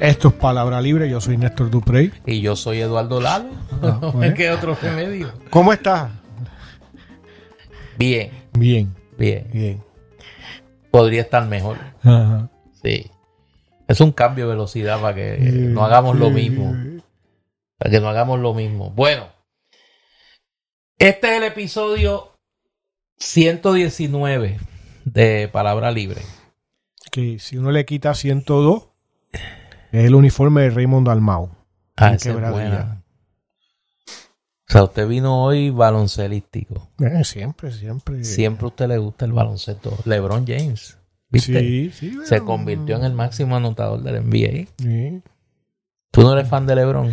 Esto es Palabra Libre, yo soy Néstor Duprey. Y yo soy Eduardo Lalo. Ah, bueno. ¿Qué otro remedio? ¿Cómo estás? Bien, Bien, bien. bien. Podría estar mejor. Ajá. Sí. Es un cambio de velocidad para que no hagamos lo mismo. Para que no hagamos lo mismo. Bueno, este es el episodio 119 de Palabra Libre. Que si uno le quita 102, es el uniforme de Raymond Dalmau. Ah, esa es buena. O sea, usted vino hoy baloncelístico. Eh, siempre, siempre. Siempre a usted le gusta el baloncesto. LeBron James, ¿viste? Sí, sí. Se convirtió en el máximo anotador del NBA. Sí. ¿Tú no eres fan de LeBron?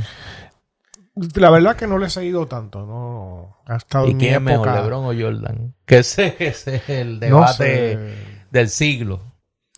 La verdad que no le he seguido tanto, no. Ha estado ¿Y en mi quién es mejor. LeBron o Jordan? Que ese, ese es el No debate sé. del siglo.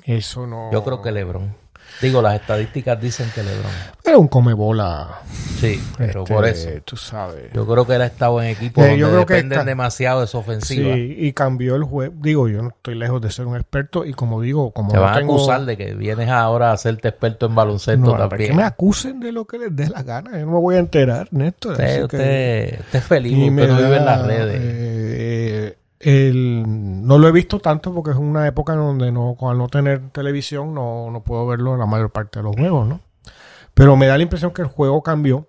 Eso no. Yo creo que LeBron. Digo, las estadísticas dicen que LeBron. Era un comebola. Sí, pero este, por eso. Tú sabes. Yo creo que él ha estado en equipos Eh, donde yo creo que dependen está- demasiado de su ofensiva. Sí, y cambió el juego. Digo, yo no estoy lejos de ser un experto y como digo, como Te no van a tengo... acusar de que vienes ahora a hacerte experto en baloncesto No, para también. que me acusen de lo que les dé la gana. Yo no me voy a enterar, Néstor. usted, que- usted- es feliz, no vive en las redes. eh, el- no lo he visto tanto porque es una época en donde no, al no tener televisión no, no puedo verlo en la mayor parte de los juegos, ¿no? Pero me da la impresión que el juego cambió.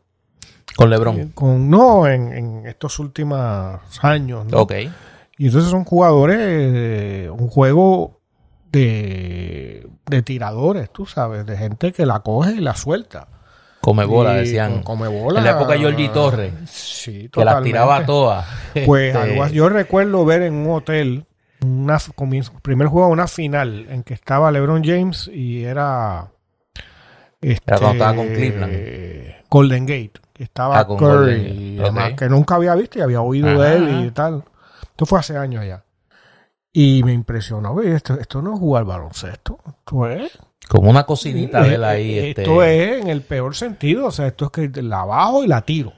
Con LeBron. eh, Con, no, en, en estos últimos años, ¿no? Ok. Y entonces son jugadores, eh, un juego de, de tiradores, tú sabes, de gente que la coge y la suelta. Come bola, decían. come bola. En la época de Georgie Torres. Sí, Que las totalmente. tiraba todas. Pues Este, algo así. yo recuerdo ver en un hotel una comienzo- primer juego, una final en que estaba LeBron James y era este, Era cuando estaba con Cleveland. Golden Gate, que estaba Ah, con Curry Golden y demás, ok. que nunca había visto y había oído de él y tal. Esto fue hace años ya. Y me impresionó, esto, esto no es jugar baloncesto, esto es Como una cocinita de él ahí. eh, este, Esto es en el peor sentido, o sea, esto es que la bajo y la tiro.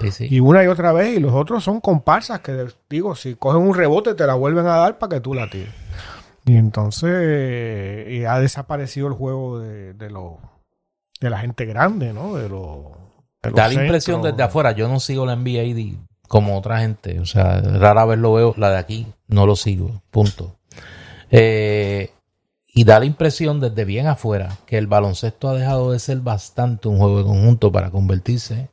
sí, sí. Y una y otra vez, y los otros son comparsas que, digo, si cogen un rebote te la vuelven a dar para que tú la tires. Y entonces eh, y ha desaparecido el juego de, de, los- de la gente grande, ¿no? De los, de los Da la impresión desde afuera. Yo no sigo la NBA como otra gente. O sea, rara vez lo veo. La de aquí no lo sigo. Punto. Eh, y da la impresión desde bien afuera que el baloncesto ha dejado de ser bastante un juego de conjunto para convertirse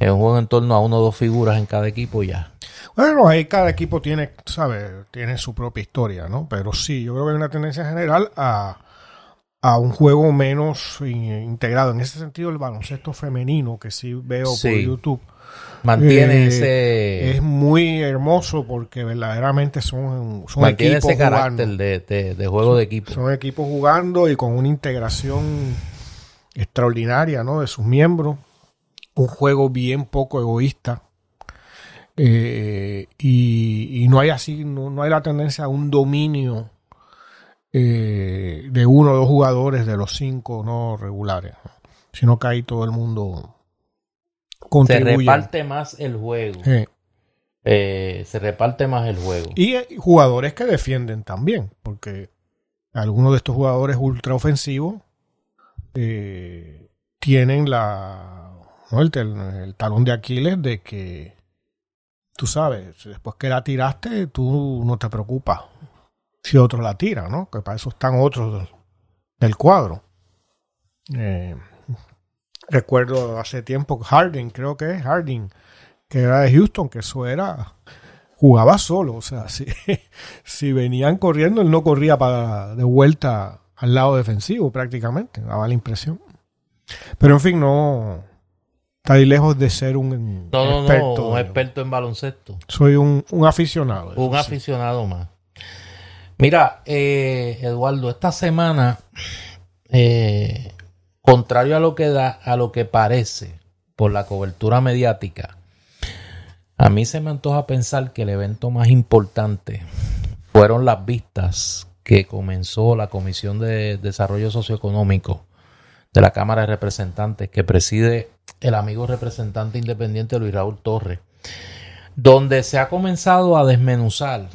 en un juego en torno a uno o dos figuras en cada equipo ya. Bueno, ahí cada equipo tiene, ¿sabes? Tiene su propia historia, ¿no? Pero sí, yo creo que hay una tendencia general a, a un juego menos in- integrado. En ese sentido, el baloncesto femenino, que sí veo por. YouTube, Mantiene Eh, ese, es muy hermoso porque verdaderamente son, son mantiene equipos ese carácter jugando. de, de- de juego de equipo. Son equipos jugando y con una integración extraordinaria ¿no? de sus miembros. Un juego bien poco egoísta. Eh, y, y no hay así, no, no hay la tendencia a un dominio eh, de uno o dos jugadores de los cinco no regulares, ¿no? sino que ahí todo el mundo Se reparte más el juego. Sí. Eh, se reparte más el juego. Y eh, jugadores que defienden también, porque algunos de estos jugadores ultraofensivos eh, tienen la ¿no? el, el talón de Aquiles de que tú sabes, después que la tiraste, tú no te preocupas si otro la tira, ¿no? Que para eso están otros del, del cuadro. Eh, recuerdo hace tiempo Harding, creo que es Harding, que era de Houston, que eso era jugaba solo, o sea, si, si venían corriendo, él no corría para de vuelta al lado defensivo prácticamente, daba la impresión. Pero en fin, no está ahí lejos de ser un No, no, experto. no, un experto en baloncesto. Soy un, un aficionado. Un sí. aficionado más. Mira, eh, Eduardo, esta semana, eh, contrario a lo que da, a lo que parece por la cobertura mediática, a mí se me antoja pensar que el evento más importante fueron las vistas que comenzó la Comisión de Desarrollo Socioeconómico de la Cámara de Representantes que preside el amigo representante independiente Luis Raúl Torres, donde se ha comenzado a desmenuzar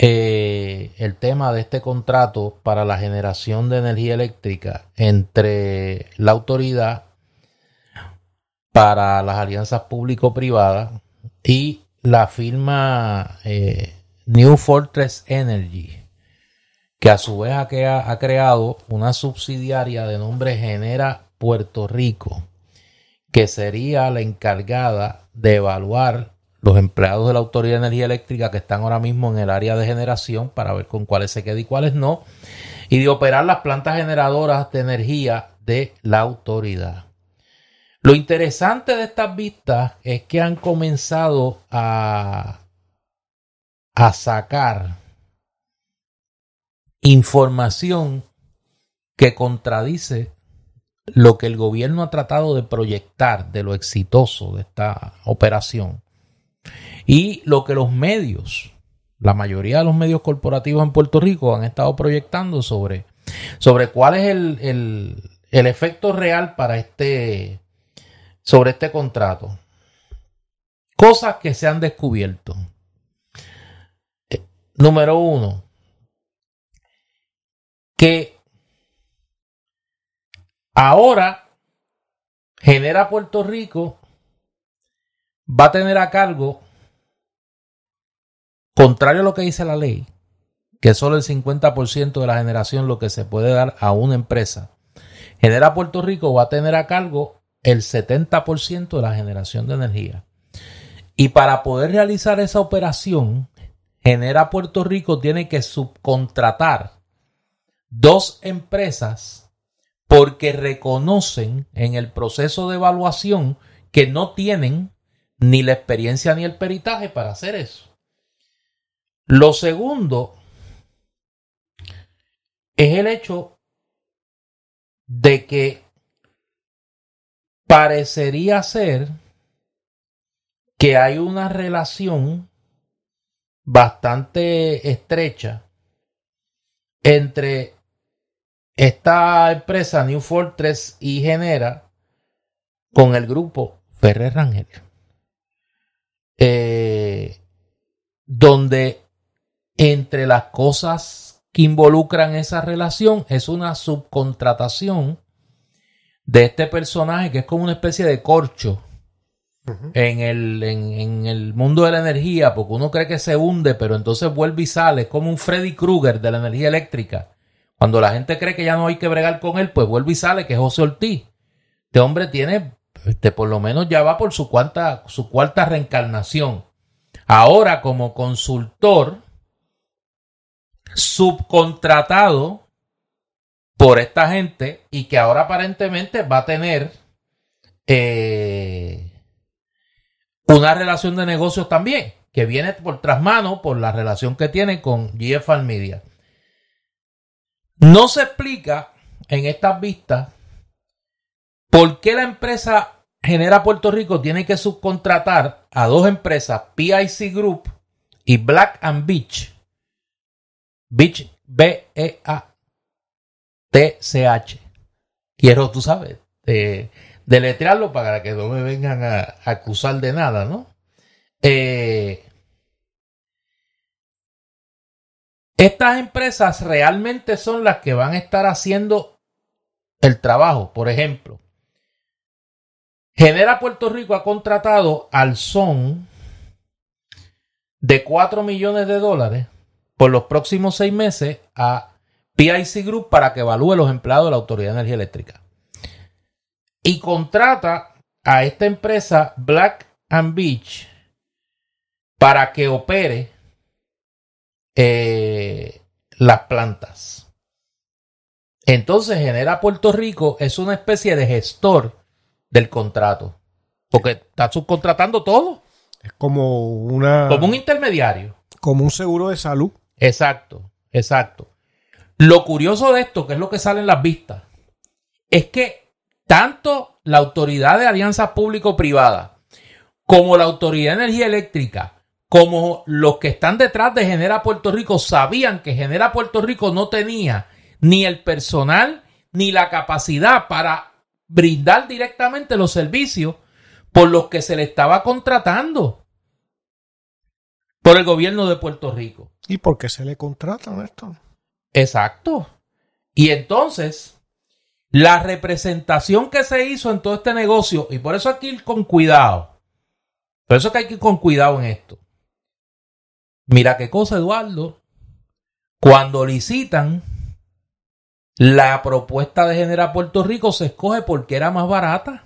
eh, el tema de este contrato para la generación de energía eléctrica entre la autoridad para las alianzas público-privadas y la firma eh, New Fortress Energy, que a su vez ha, ha creado una subsidiaria de nombre Genera Puerto Rico, que sería la encargada de evaluar los empleados de la Autoridad de Energía Eléctrica que están ahora mismo en el área de generación para ver con cuáles se queda y cuáles no, y de operar las plantas generadoras de energía de la autoridad. Lo interesante de estas vistas es que han comenzado a, a sacar información que contradice lo que el gobierno ha tratado de proyectar de lo exitoso de esta operación y lo que los medios, la mayoría de los medios corporativos en Puerto Rico han estado proyectando sobre, sobre cuál es el, el efecto real para este, sobre este contrato. Cosas que se han descubierto. Eh, número uno, que ahora genera Puerto Rico va a tener a cargo Contrario a lo que dice la ley, que solo el 50% de la generación lo que se puede dar a una empresa, Genera Puerto Rico va a tener a cargo el 70% de la generación de energía. Y para poder realizar esa operación, Genera Puerto Rico tiene que subcontratar dos empresas porque reconocen en el proceso de evaluación que no tienen ni la experiencia ni el peritaje para hacer eso. Lo segundo es el hecho de que parecería ser que hay una relación bastante estrecha entre esta empresa New Fortress y Genera con el grupo Ferrer Rangel. Eh, donde entre las cosas que involucran esa relación es una subcontratación de este personaje que es como una especie de corcho en, el, en, el mundo de la energía, porque uno cree que se hunde, pero entonces vuelve y sale, es como un Freddy Krueger de la energía eléctrica. Cuando la gente cree que ya no hay que bregar con él, pues vuelve y sale, que es José Ortiz. Este hombre tiene, este, por lo menos ya va por su cuarta, su cuarta reencarnación. Ahora como consultor, subcontratado por esta gente y que ahora aparentemente va a tener eh, una relación de negocios también, que viene por tras mano por la relación que tiene con GFL Media. No se explica en estas vistas por qué la empresa Genera Puerto Rico tiene que subcontratar a dos empresas, PIC Group y Black and Beach, Beach, B-E-A-T-C-H. Quiero, tú sabes, deletrearlo para que no me vengan a, acusar de nada, ¿no? Eh, estas empresas realmente son las que van a estar haciendo el trabajo. Por ejemplo, Genera Puerto Rico ha contratado al son de 4 millones de dólares por los próximos seis meses a PIC Group para que evalúe los empleados de la Autoridad de Energía Eléctrica. Y contrata a esta empresa Black and Beach para que opere eh, las plantas. Entonces genera Puerto Rico es una especie de gestor del contrato. Porque está subcontratando todo. Es como una. Como un intermediario. Como un seguro de salud. Exacto, exacto. Lo curioso de esto, que es lo que sale en las vistas, es que tanto la Autoridad de Alianzas Público-Privadas como la Autoridad de Energía Eléctrica, como los que están detrás de Genera Puerto Rico, sabían que Genera Puerto Rico no tenía ni el personal ni la capacidad para brindar directamente los servicios por los que se le estaba contratando por el gobierno de Puerto Rico. ¿Y por qué se le contrata, Néstor? Exacto. Y entonces, la representación que se hizo en todo este negocio, y por eso hay que ir con cuidado. Por eso que hay que ir con cuidado en esto. Mira qué cosa, Eduardo. Cuando licitan, la propuesta de General Puerto Rico se escoge porque era más barata.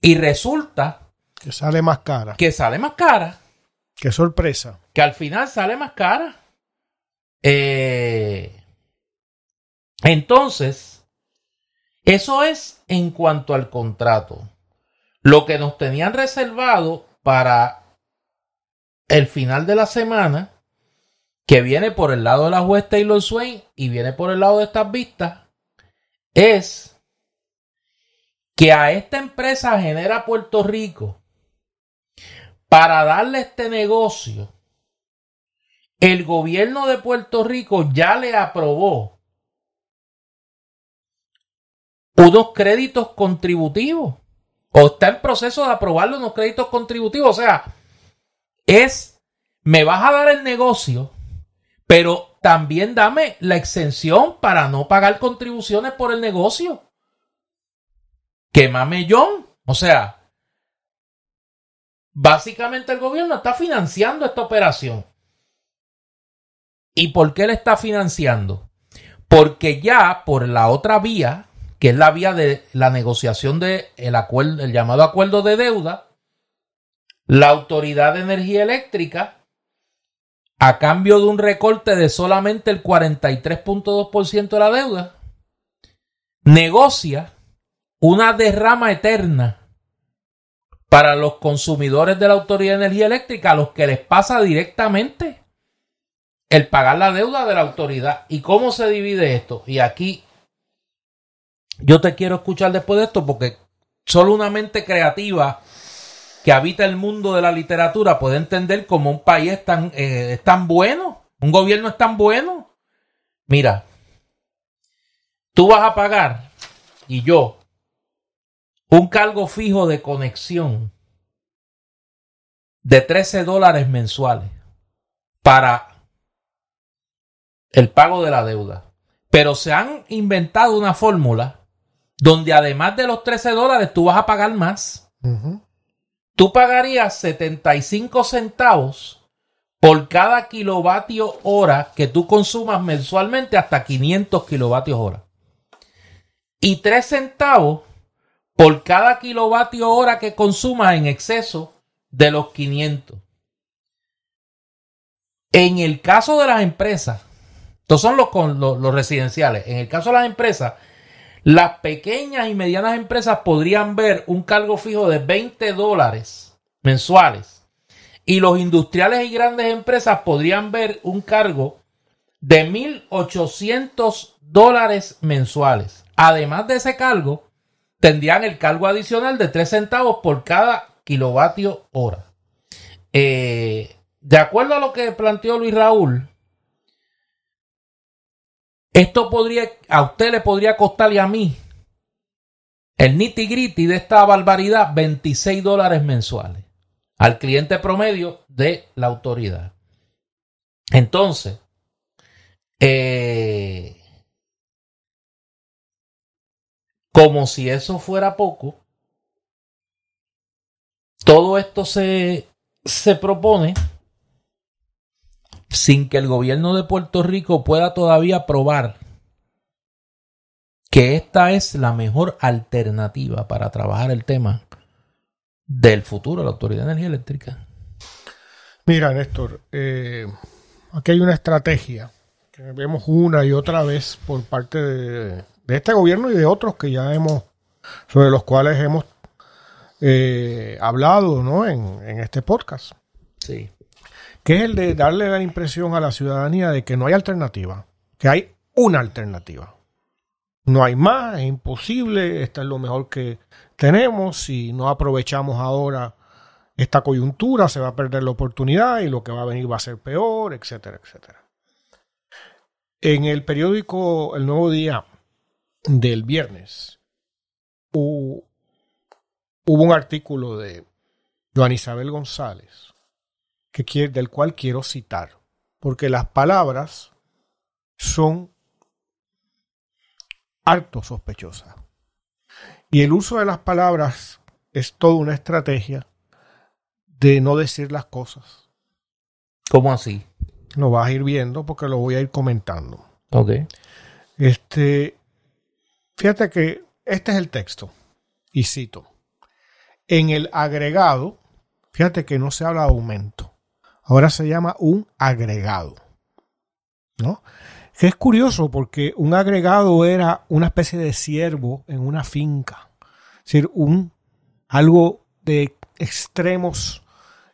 Y resulta que sale más cara. Que sale más cara. Qué sorpresa. Que al final sale más cara. Eh, entonces, eso es en cuanto al contrato. Lo que nos tenían reservado para el final de la semana, que viene por el lado de la juez Taylor Swain y viene por el lado de estas vistas, es que a esta empresa genera Puerto Rico para darle este negocio, el gobierno de Puerto Rico ya le aprobó unos créditos contributivos o está en proceso de aprobarle unos créditos contributivos. O sea, es, me vas a dar el negocio, pero también dame la exención para no pagar contribuciones por el negocio. ¡Qué mamellón! O sea, Básicamente el gobierno está financiando esta operación. ¿Y por qué le está financiando? Porque ya por la otra vía, que es la vía de la negociación del el acuerdo, el llamado acuerdo de deuda, la Autoridad de Energía Eléctrica, a cambio de un recorte de solamente el 43.2% de la deuda, negocia una derrama eterna para los consumidores de la Autoridad de Energía Eléctrica, a los que les pasa directamente el pagar la deuda de la autoridad. ¿Y cómo se divide esto? Y aquí yo te quiero escuchar después de esto porque solo una mente creativa que habita el mundo de la literatura puede entender cómo un país es tan, eh, es tan bueno, un gobierno es tan bueno. Mira, tú vas a pagar y yo un cargo fijo de conexión de 13 dólares mensuales para el pago de la deuda. Pero se han inventado una fórmula donde además de los 13 dólares tú vas a pagar más. Tú pagarías 75 centavos por cada kilovatio hora que tú consumas mensualmente hasta 500 kilovatios hora. Y 3 centavos por cada kilovatio hora que consuma en exceso de los 500. En el caso de las empresas, estos son los, los, los, residenciales, en el caso de las empresas, las pequeñas y medianas empresas podrían ver un cargo fijo de 20 dólares mensuales y los industriales y grandes empresas podrían ver un cargo de 1.800 dólares mensuales. Además de ese cargo, tendrían el cargo adicional de 3 centavos por cada kilovatio hora. Eh, de acuerdo a lo que planteó Luis Raúl, esto podría, a usted le podría costar y a mí el nitty gritty de esta barbaridad 26 dólares mensuales al cliente promedio de la autoridad. Entonces, eh, Como si eso fuera poco, todo esto se, se propone sin que el gobierno de Puerto Rico pueda todavía probar que esta es la mejor alternativa para trabajar el tema del futuro de la Autoridad de Energía Eléctrica. Mira, Néstor, eh, aquí hay una estrategia que vemos una y otra vez por parte de, de este gobierno y de otros que ya hemos, sobre los cuales hemos eh, hablado ¿no? en, en este podcast. Sí. Que es el de darle la impresión a la ciudadanía de que no hay alternativa, que hay una alternativa. No hay más, es imposible, esta es lo mejor que tenemos, si no aprovechamos ahora esta coyuntura se va a perder la oportunidad y lo que va a venir va a ser peor, etcétera, etcétera. En el periódico El Nuevo Día del viernes hubo, un artículo de Joan Isabel González que del cual quiero citar porque las palabras son harto sospechosas. Y el uso de las palabras es toda una estrategia de no decir las cosas. ¿Cómo así? Lo vas a ir viendo porque lo voy a ir comentando. Ok. Este, fíjate que este es el texto. Y cito. En el agregado, fíjate que no se habla de aumento. Ahora se llama un agregado. ¿No? Que es curioso porque un agregado era una especie de siervo en una finca. Es decir, un, algo de extremos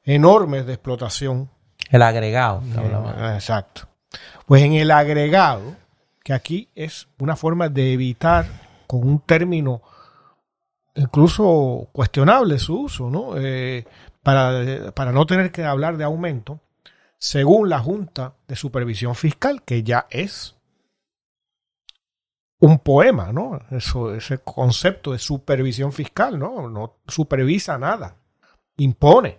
enormes de explotación. El agregado. Eh, exacto. Pues en el agregado, que aquí es una forma de evitar con un término incluso cuestionable su uso, ¿no? Eh, para, para no tener que hablar de aumento, según la Junta de Supervisión Fiscal, que ya es un poema, ¿no? Ese concepto de supervisión fiscal, ¿no? No supervisa nada, impone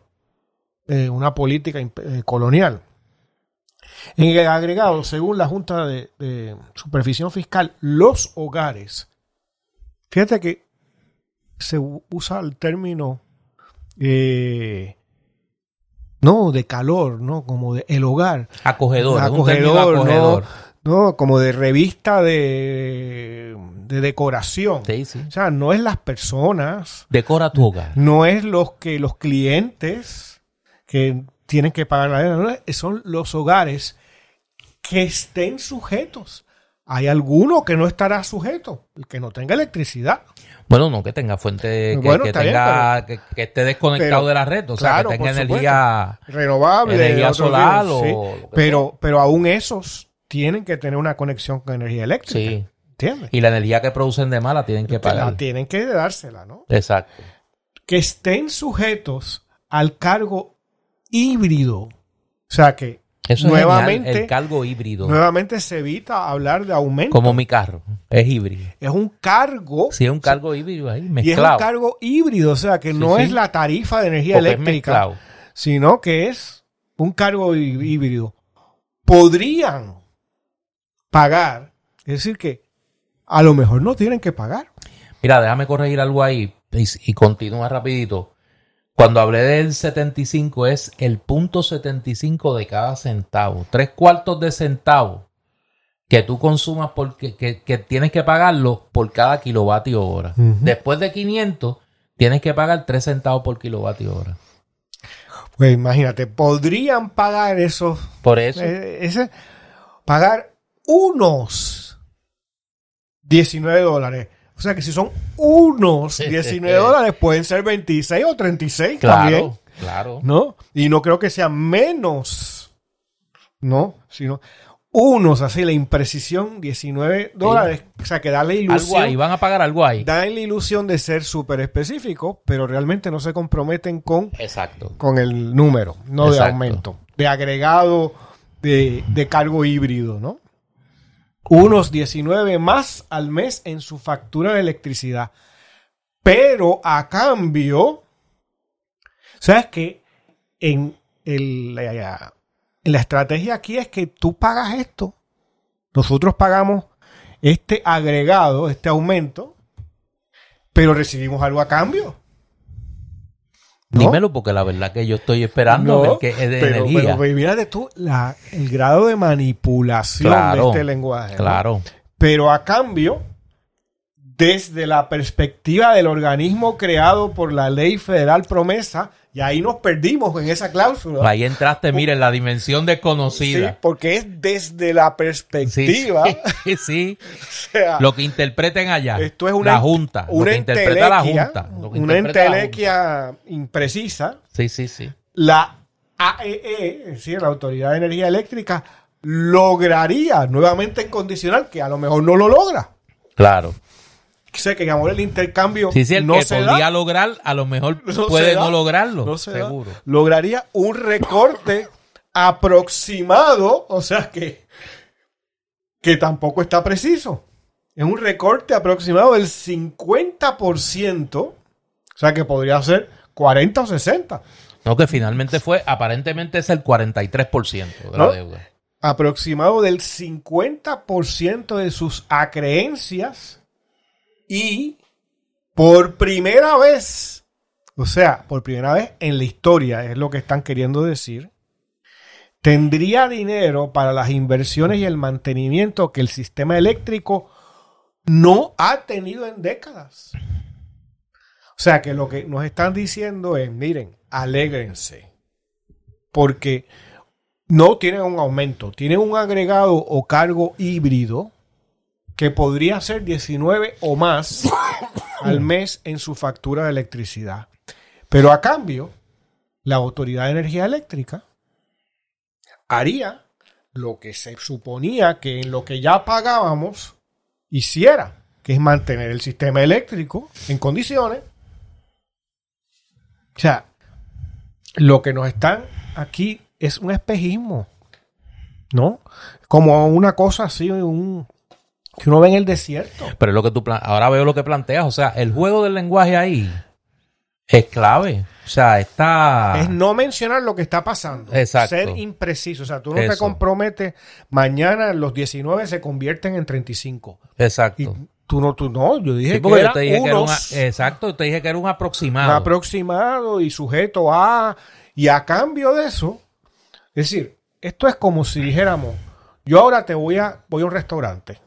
eh, una política eh, colonial. En el agregado, según la Junta de, Supervisión Fiscal, los hogares, fíjate que se usa el término eh, no de calor, no como de el hogar, acogedor, acogedor, acogedor. ¿no? como de revista de, de decoración. Sí, sí. O sea, no es las personas. Decora tu hogar. No es los que los clientes que tienen que pagar la deuda, son los hogares que estén sujetos. Hay alguno que no estará sujeto, el que no tenga electricidad. Bueno, no que tenga fuente, que, tenga, que, esté desconectado de la red, o sea, que tenga energía renovable, energía solar o pero, pero aún esos tienen que tener una conexión con energía eléctrica. Sí. ¿Entiendes? Y la energía que producen de mala tienen que pagar. La tienen que dársela, ¿no? Exacto. Que estén sujetos al cargo híbrido. O sea que nuevamente el cargo híbrido. Nuevamente se evita hablar de aumento. Como mi carro, es híbrido. Es un cargo. Sí, es un cargo híbrido ahí, mezclado. Y es un cargo híbrido, o sea que no es la tarifa de energía eléctrica, sino que es un cargo híbrido. Podrían pagar. Es decir, que a lo mejor no tienen que pagar. Mira, déjame corregir algo ahí y, continúa rapidito. Cuando hablé del 75 es el punto 75 de cada centavo. Tres cuartos de centavo que tú consumas porque que, tienes que pagarlo por cada kilovatio hora. Después de 500 tienes que pagar 3 centavos por kilovatio hora. Pues imagínate, podrían pagar eso. Por eso. Eh, ese, pagar unos 19 dólares. O sea que si son unos 19 dólares, pueden ser 26 o 36 también. Claro. ¿No? Y no creo que sea menos. ¿No? Sino unos, así la imprecisión, 19 dólares. O sea que da la ilusión. Algo ahí, van a pagar algo ahí. Da la ilusión de ser súper específico, pero realmente no se comprometen con, Exacto. con el número, no de aumento, de agregado de, de cargo híbrido, ¿no? Unos 19 más al mes en su factura de electricidad. Pero a cambio, ¿sabes que en, el, en la estrategia aquí es que tú pagas esto, nosotros pagamos este agregado, este aumento, pero recibimos algo a cambio. Dímelo, porque la verdad que yo estoy esperando que es de energía. Pero mira de tú la, el grado de manipulación de este lenguaje. Claro. Pero a cambio, desde la perspectiva del organismo creado por la ley federal promesa, y ahí nos perdimos en esa cláusula. Ahí entraste, mire, en la dimensión desconocida. Sí, porque es desde la perspectiva. Sí, sí. lo que interpreten allá. Esto es una, la Junta. Una lo que interpreta la Junta. una entelequia imprecisa. Sí, sí, sí. La AEE, es decir, la Autoridad de Energía Eléctrica, lograría nuevamente en condicional, que a lo mejor no lo logra. Claro sé que amor el intercambio sí, sí, el que podría lograr, a lo mejor puede no lograrlo. seguro. Lograría un recorte aproximado, o sea que, que tampoco está preciso. Es un recorte aproximado del 50%, o sea que podría ser 40 o 60. No, que finalmente fue, aparentemente es el 43% de la deuda. aproximado del 50% de sus acreencias y por primera vez, o sea, por primera vez en la historia, es lo que están queriendo decir, tendría dinero para las inversiones y el mantenimiento que el sistema eléctrico no ha tenido en décadas. O sea que lo que nos están diciendo es, miren, alégrense, porque no tienen un aumento, tienen un agregado o cargo híbrido que podría ser 19 o más al mes en su factura de electricidad. Pero a cambio, la Autoridad de Energía Eléctrica haría lo que se suponía que en lo que ya pagábamos hiciera, que es mantener el sistema eléctrico en condiciones. O sea, lo que nos están aquí es un espejismo, ¿no? Como una cosa así, un, que uno ve en el desierto. Pero es lo que tú ahora veo lo que planteas, o sea, el juego del lenguaje ahí es clave. O sea, está Es no mencionar lo que está pasando. Exacto. Ser impreciso. O sea, tú no te comprometes, mañana los 19 se convierten en 35. Y exacto. tú no, tú no, yo dije Sí, que te dije era un unos, exacto, te dije que era un aproximado. un aproximado y sujeto a, y a cambio de eso, es decir, esto es como si dijéramos, yo ahora te voy a, voy a un restaurante.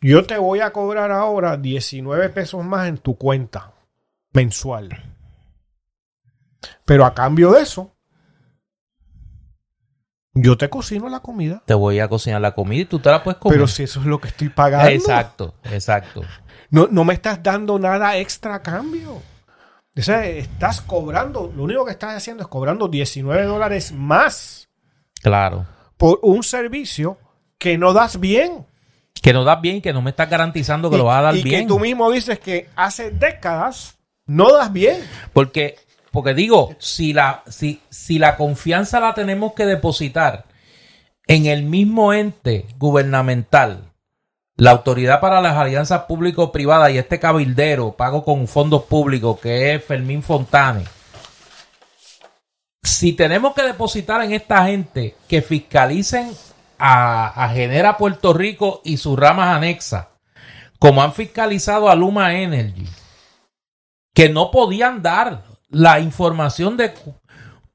Yo te voy a cobrar ahora 19 pesos más en tu cuenta mensual. Pero a cambio de eso, yo te cocino la comida. Te voy a cocinar la comida y tú te la puedes comer. Pero si eso es lo que estoy pagando, Exacto, exacto. no, no me estás dando nada extra a cambio. O sea, estás cobrando, lo único que estás haciendo es cobrando 19 dólares más Claro. por un servicio que no das bien. Que no das bien, que no me estás garantizando que y, lo vas a dar y bien. que tú mismo dices que hace décadas no das bien. Porque, porque digo, si la, si, si la confianza la tenemos que depositar en el mismo ente gubernamental, la autoridad para las alianzas público-privadas y este cabildero pago con fondos públicos que es Fermín Fontane, si tenemos que depositar en esta gente que fiscalicen a, a Genera Puerto Rico y sus ramas anexas, como han fiscalizado a Luma Energy, que no podían dar la información de cu-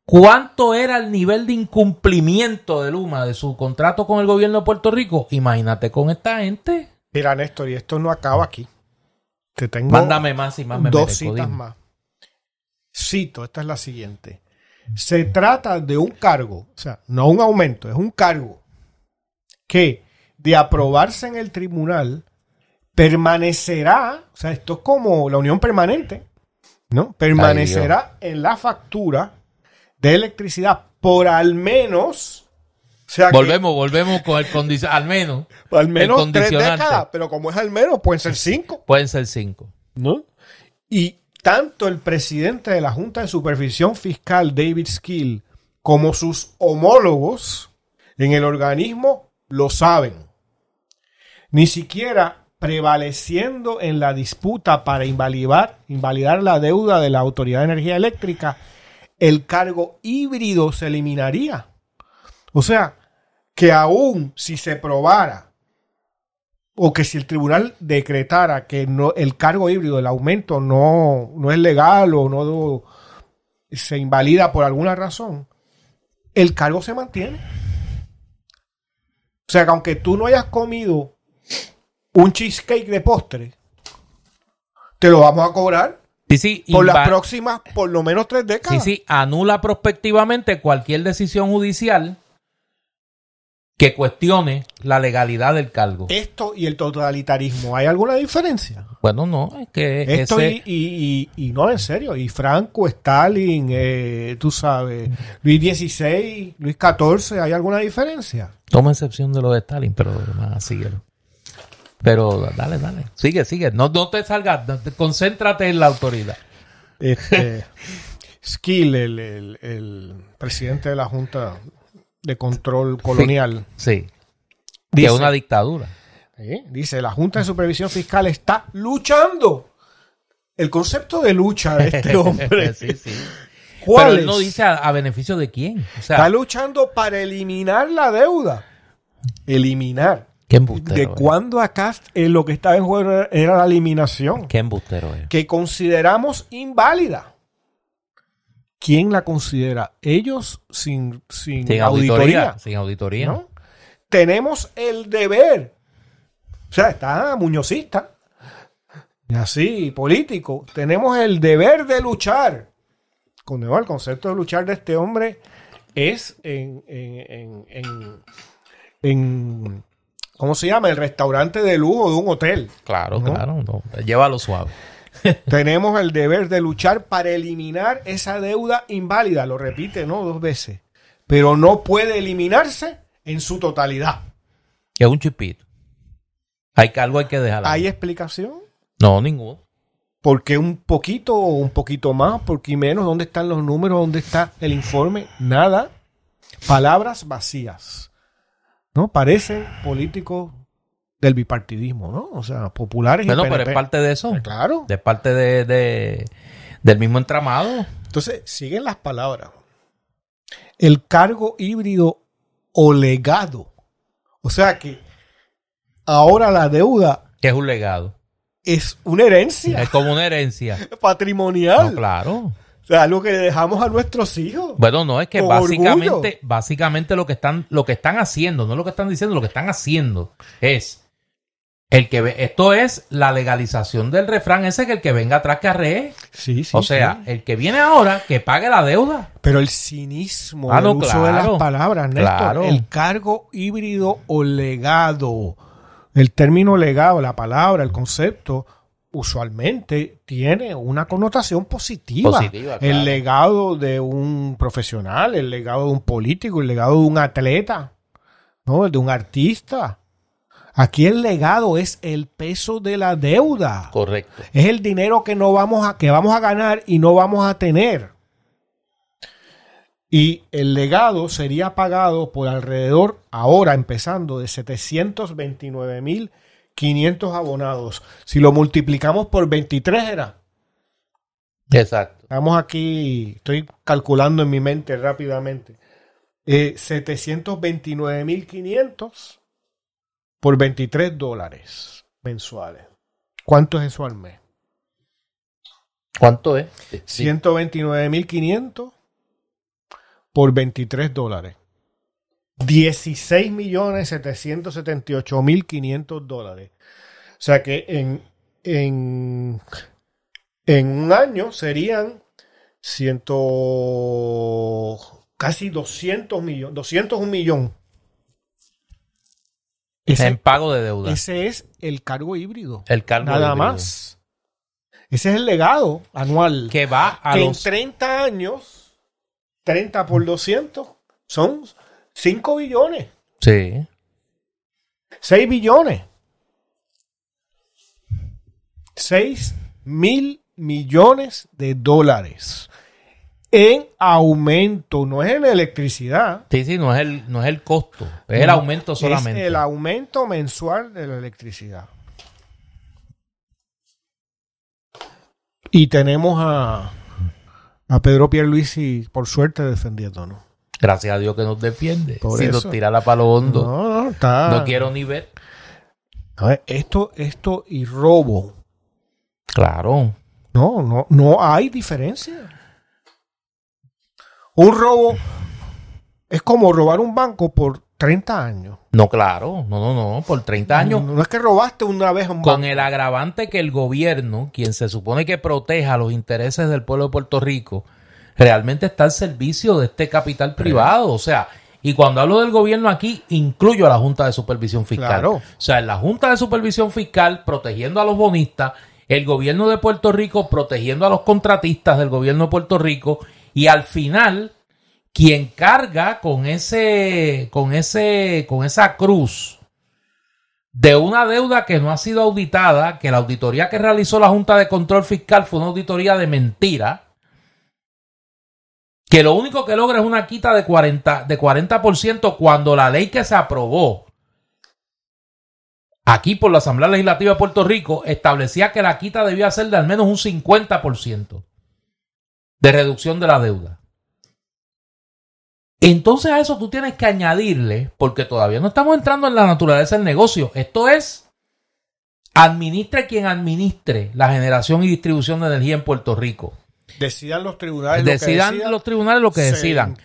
cuánto era el nivel de incumplimiento de Luma de su contrato con el gobierno de Puerto Rico, imagínate con esta gente. Mira, Néstor, y esto no acaba aquí. Te tengo Mándame más y más me dos merezco, citas dime. más. Cito, esta es la siguiente. Se trata de un cargo, o sea, no un aumento, es un cargo que de aprobarse en el tribunal permanecerá, o sea, esto es como la unión permanente, ¿no? Permanecerá en la factura de electricidad por al menos, o sea, que Volvemos, volvemos con el condicional, al menos al menos el tres décadas, pero como es al menos, pueden ser cinco. pueden ser cinco. ¿no? Y tanto el presidente de la Junta de Supervisión Fiscal, David Skill, como sus homólogos en el organismo lo saben. Ni siquiera prevaleciendo en la disputa para invalidar, invalidar la deuda de la Autoridad de Energía Eléctrica, el cargo híbrido se eliminaría. O sea, que aún si se probara o que si el tribunal decretara que no el cargo híbrido, el aumento no, no es legal o no se invalida por alguna razón, el cargo se mantiene. O sea que aunque tú no hayas comido un cheesecake de postre, te lo vamos a cobrar Sí, sí, por las próximas por lo menos tres sí, décadas. sí, anula prospectivamente cualquier decisión judicial que cuestione la legalidad del cargo. Esto y el totalitarismo, ¿hay alguna diferencia? Bueno, no, es que Esto ese- y, y- y- y no, en serio, y Franco, Stalin, eh, tú sabes, Luis XVI, Luis XIV, ¿hay alguna diferencia? Toma excepción de lo de Stalin, pero más síguelo. Pero dale, dale. Sigue, sigue. No, no te salgas. no te- concéntrate en la autoridad. Este, Skill, el, el- el presidente de la Junta de Control Colonial, Sí. Dice, es una dictadura. ¿eh? dice, la Junta de Supervisión Fiscal está luchando. El concepto de lucha de este hombre sí, sí. ¿Cuál Pero él es? no dice a, a beneficio de quién. O sea, Está luchando para eliminar la deuda. Eliminar. ¿qué embustero ¿De es? cuándo acá eh, lo que estaba en juego era- era la eliminación? ¿Qué embustero es? Que consideramos inválida. ¿Quién la considera? Ellos sin, sin, Sin auditoría. auditoría. Sin auditoría. ¿no? Tenemos el deber. O sea, está muñozista. Y así, político. Tenemos el deber de luchar. Con el concepto de luchar de este hombre es en, en, en, en- en- ¿cómo se llama? El restaurante de lujo de un hotel. Claro, ¿No? claro. no. Llévalo suave. Tenemos el deber de luchar para eliminar esa deuda inválida. Lo repite, ¿no? Dos veces. Pero no puede eliminarse en su totalidad. Que es un chipito. Hay que algo hay que dejar. ¿Hay explicación? No, ninguno. ¿Por qué un poquito o un poquito más? ¿Por qué menos? ¿Dónde están los números? ¿Dónde está el informe? Nada. Palabras vacías. ¿No? Parecen políticos del bipartidismo, ¿no? O sea, populares Bueno, y pero es PNP. parte de eso. Claro. De parte de, de- del mismo entramado. Entonces, siguen las palabras. El cargo híbrido o legado. O sea que ahora la deuda Que es un legado. es una herencia Es como una herencia. patrimonial. No, claro. O sea, algo que le dejamos a nuestros hijos. Bueno, no, es que básicamente, orgullo. básicamente lo que están, lo que están haciendo, no lo que están diciendo, lo que están haciendo es el que ve, esto es la legalización del refrán ese que el que venga atrás que arree. Sí, sí. o sea, sí. el que viene ahora, que pague la deuda. Pero el cinismo Ah, no, uso de las palabras, Néstor. Claro. El cargo híbrido o legado. El término legado, la palabra, el concepto, usualmente tiene una connotación positiva. Positiva, claro. El legado de un profesional, el legado de un político, el legado de un atleta, ¿no? El de un artista. Aquí el legado es el peso de la deuda. Correcto. Es el dinero que no vamos a, que vamos a ganar y no vamos a tener. Y el legado sería pagado por alrededor, ahora empezando, de 729.500 abonados. Si lo multiplicamos por 23 era. Exacto. Estamos aquí, estoy calculando en mi mente rápidamente. Eh, 729.500 por 23 dólares mensuales. ¿Cuánto es eso al mes? ¿Cuánto es? Sí. 129.500 por 23 dólares. 16.778.500 dólares. O sea que en, en, en un año serían ciento, casi 200 millones, 200 un millón. en Ese, pago de deuda. ese es el cargo híbrido. el cargo Nada híbrido. más. Ese es el legado anual. Que va a que los... en 30 años, 30 por 200, son 5 billones, Sí. 6 billones. 6 mil millones de dólares en aumento, no es en electricidad. Sí, sí, no es el, no es el costo, es el No, aumento solamente. Es el aumento mensual de la electricidad. Y tenemos a, a Pedro Pierluisi, por suerte, defendiéndonos. Gracias a Dios que nos defiende. Por si eso. nos tira la palo hondo, no, No, no, está. quiero ni ver. A ver, esto, esto y robo. Claro. No, no, no hay diferencia. Un robo es como robar un banco por 30 años. No, claro. No, no, no. Por 30 años. No, no es que robaste una vez un Con el agravante que el gobierno, quien se supone que proteja los intereses del pueblo de Puerto Rico, realmente está al servicio de este capital privado. O sea, y cuando hablo del gobierno aquí, incluyo a la Junta de Supervisión Fiscal. Claro. O sea, en la Junta de Supervisión Fiscal, protegiendo a los bonistas, el gobierno de Puerto Rico protegiendo a los contratistas del gobierno de Puerto Rico, y al final, quien carga con ese, con ese, con esa cruz de una deuda que no ha sido auditada, que la auditoría que realizó la Junta de Control Fiscal fue una auditoría de mentira, que lo único que logra es una quita de 40%, de 40% cuando la ley que se aprobó aquí por la Asamblea Legislativa de Puerto Rico establecía que la quita debía ser de al menos un 50%. De reducción de la deuda. Entonces a eso tú tienes que añadirle, porque todavía no estamos entrando en la naturaleza del negocio. Esto es, administre quien administre la generación y distribución de energía en Puerto Rico. Decidan los tribunales decidan, lo que los tribunales lo que decidan.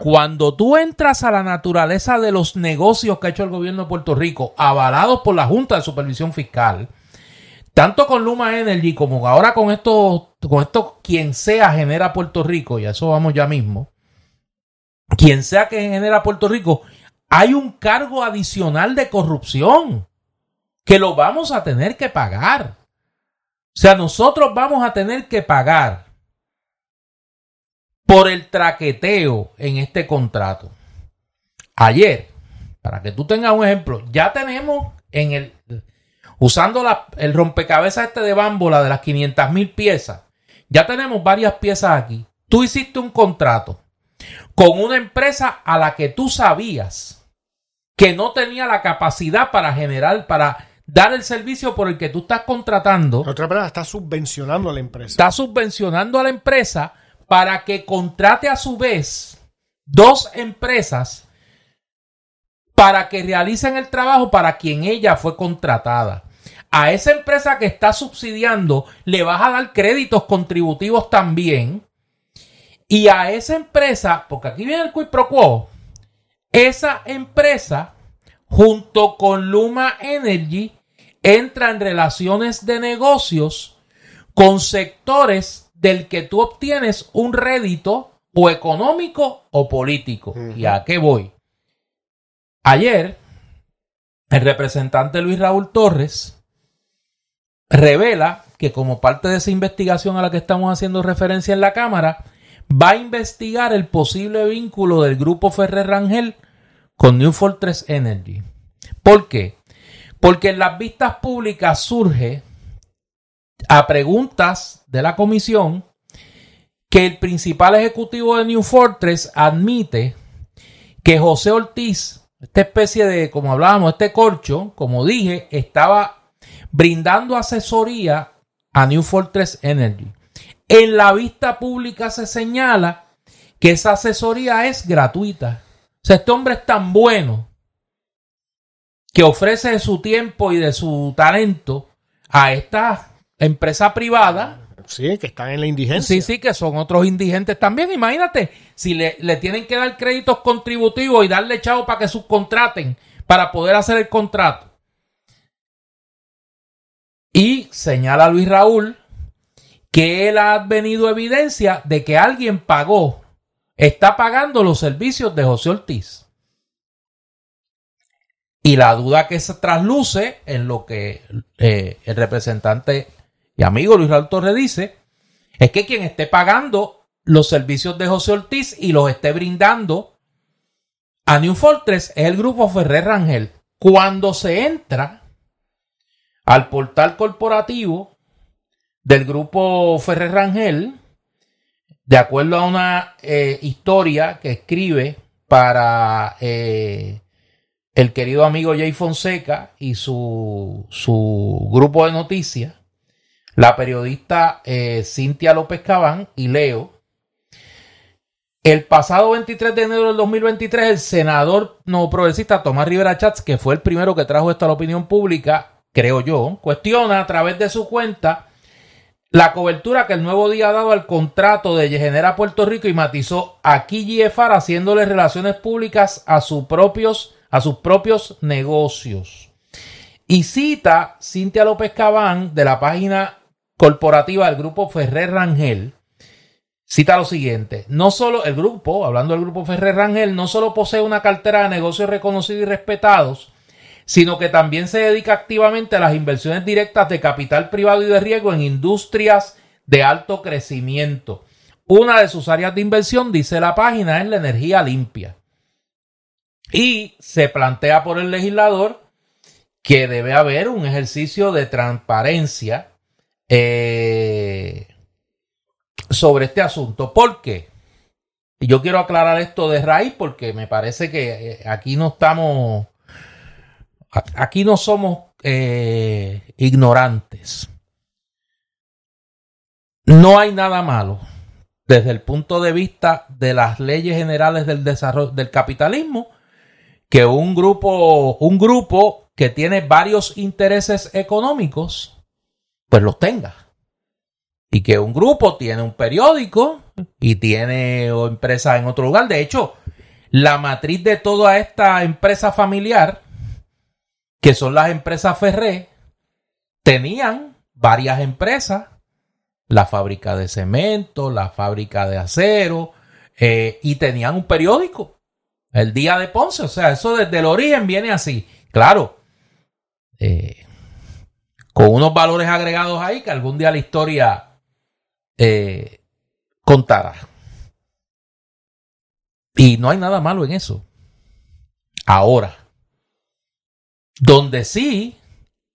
Cuando tú entras a la naturaleza de los negocios que ha hecho el gobierno de Puerto Rico, avalados por la Junta de Supervisión Fiscal, tanto con Luma Energy como ahora con esto, con esto quien sea genera Puerto Rico, y a eso vamos ya mismo, quien sea que genera Puerto Rico, hay un cargo adicional de corrupción que lo vamos a tener que pagar. O sea, nosotros vamos a tener que pagar por el traqueteo en este contrato. Ayer, para que tú tengas un ejemplo, ya tenemos en el, usando el rompecabezas este de bámbola de las 500 mil piezas, ya tenemos varias piezas aquí. Tú hiciste un contrato con una empresa a la que tú sabías que no tenía la capacidad para generar, para dar el servicio por el que tú estás contratando. otra palabra, está subvencionando a la empresa. Está subvencionando a la empresa para que contrate a su vez dos empresas para que realicen el trabajo para quien ella fue contratada. A esa empresa que está subsidiando le vas a dar créditos contributivos también. Y a esa empresa, porque aquí viene el quid pro quo, esa empresa junto con Luma Energy entra en relaciones de negocios con sectores del que tú obtienes un rédito o económico o político. ¿Y a qué voy? Ayer, el representante Luis Raúl Torres revela que como parte de esa investigación a la que estamos haciendo referencia en la Cámara, va a investigar el posible vínculo del grupo Ferrer Rangel con New Fortress Energy. ¿Por qué? Porque en las vistas públicas surge a preguntas de la comisión que el principal ejecutivo de New Fortress admite que José Ortiz, esta especie de, como hablábamos, este corcho, como dije, estaba brindando asesoría a New Fortress Energy. En la vista pública se señala que esa asesoría es gratuita. O sea, este hombre es tan bueno que ofrece de su tiempo y de su talento a esta empresa privada. Sí, que están en la indigencia. Sí, sí, que son otros indigentes también. Imagínate, si le, le tienen que dar créditos contributivos y darle chavo para que subcontraten, para poder hacer el contrato. Y señala Luis Raúl que él ha venido evidencia de que alguien pagó, está pagando los servicios de José Ortiz. Y la duda que se trasluce en lo que eh, el representante y amigo Luis Raúl Torres dice, es que quien esté pagando los servicios de José Ortiz y los esté brindando a New Fortress es el grupo Ferrer Rangel. Cuando se entra al portal corporativo del grupo Ferrer Rangel, de acuerdo a una eh, historia que escribe para eh, el querido amigo Jay Fonseca y su, su grupo de noticias, la periodista eh, Cintia López Cabán y Leo. El pasado 23 de enero del 2023, el senador no progresista Tomás Rivera Chats, que fue el primero que trajo esto a la opinión pública, creo yo, cuestiona a través de su cuenta la cobertura que el nuevo día ha dado al contrato de Genera Puerto Rico y matizó aquí GFR haciéndole relaciones públicas a, sus propios, a sus propios negocios. Y cita Cintia López Cabán de la página corporativa del grupo Ferrer Rangel cita lo siguiente, no solo el grupo, hablando del grupo Ferrer Rangel, no solo posee una cartera de negocios reconocidos y respetados, sino que también se dedica activamente a las inversiones directas de capital privado y de riesgo en industrias de alto crecimiento. Una de sus áreas de inversión, dice la página, es la energía limpia. Y se plantea por el legislador que debe haber un ejercicio de transparencia eh, sobre este asunto. ¿Por qué? Y yo quiero aclarar esto de raíz porque me parece que eh, aquí no estamos, aquí no somos eh, ignorantes. No hay nada malo desde el punto de vista de las leyes generales del desarrollo del capitalismo que un grupo, un grupo que tiene varios intereses económicos, pues los tenga. Y que un grupo tiene un periódico y tiene empresa en otro lugar. De hecho, la matriz de toda esta empresa familiar, que son las empresas Ferré, tenían varias empresas, la fábrica de cemento, la fábrica de acero, eh, y tenían un periódico, el Día de Ponce. O sea, eso desde el origen viene así. Claro, eh, con unos valores agregados ahí que algún día la historia eh, contará. Y no hay nada malo en eso. Ahora, donde sí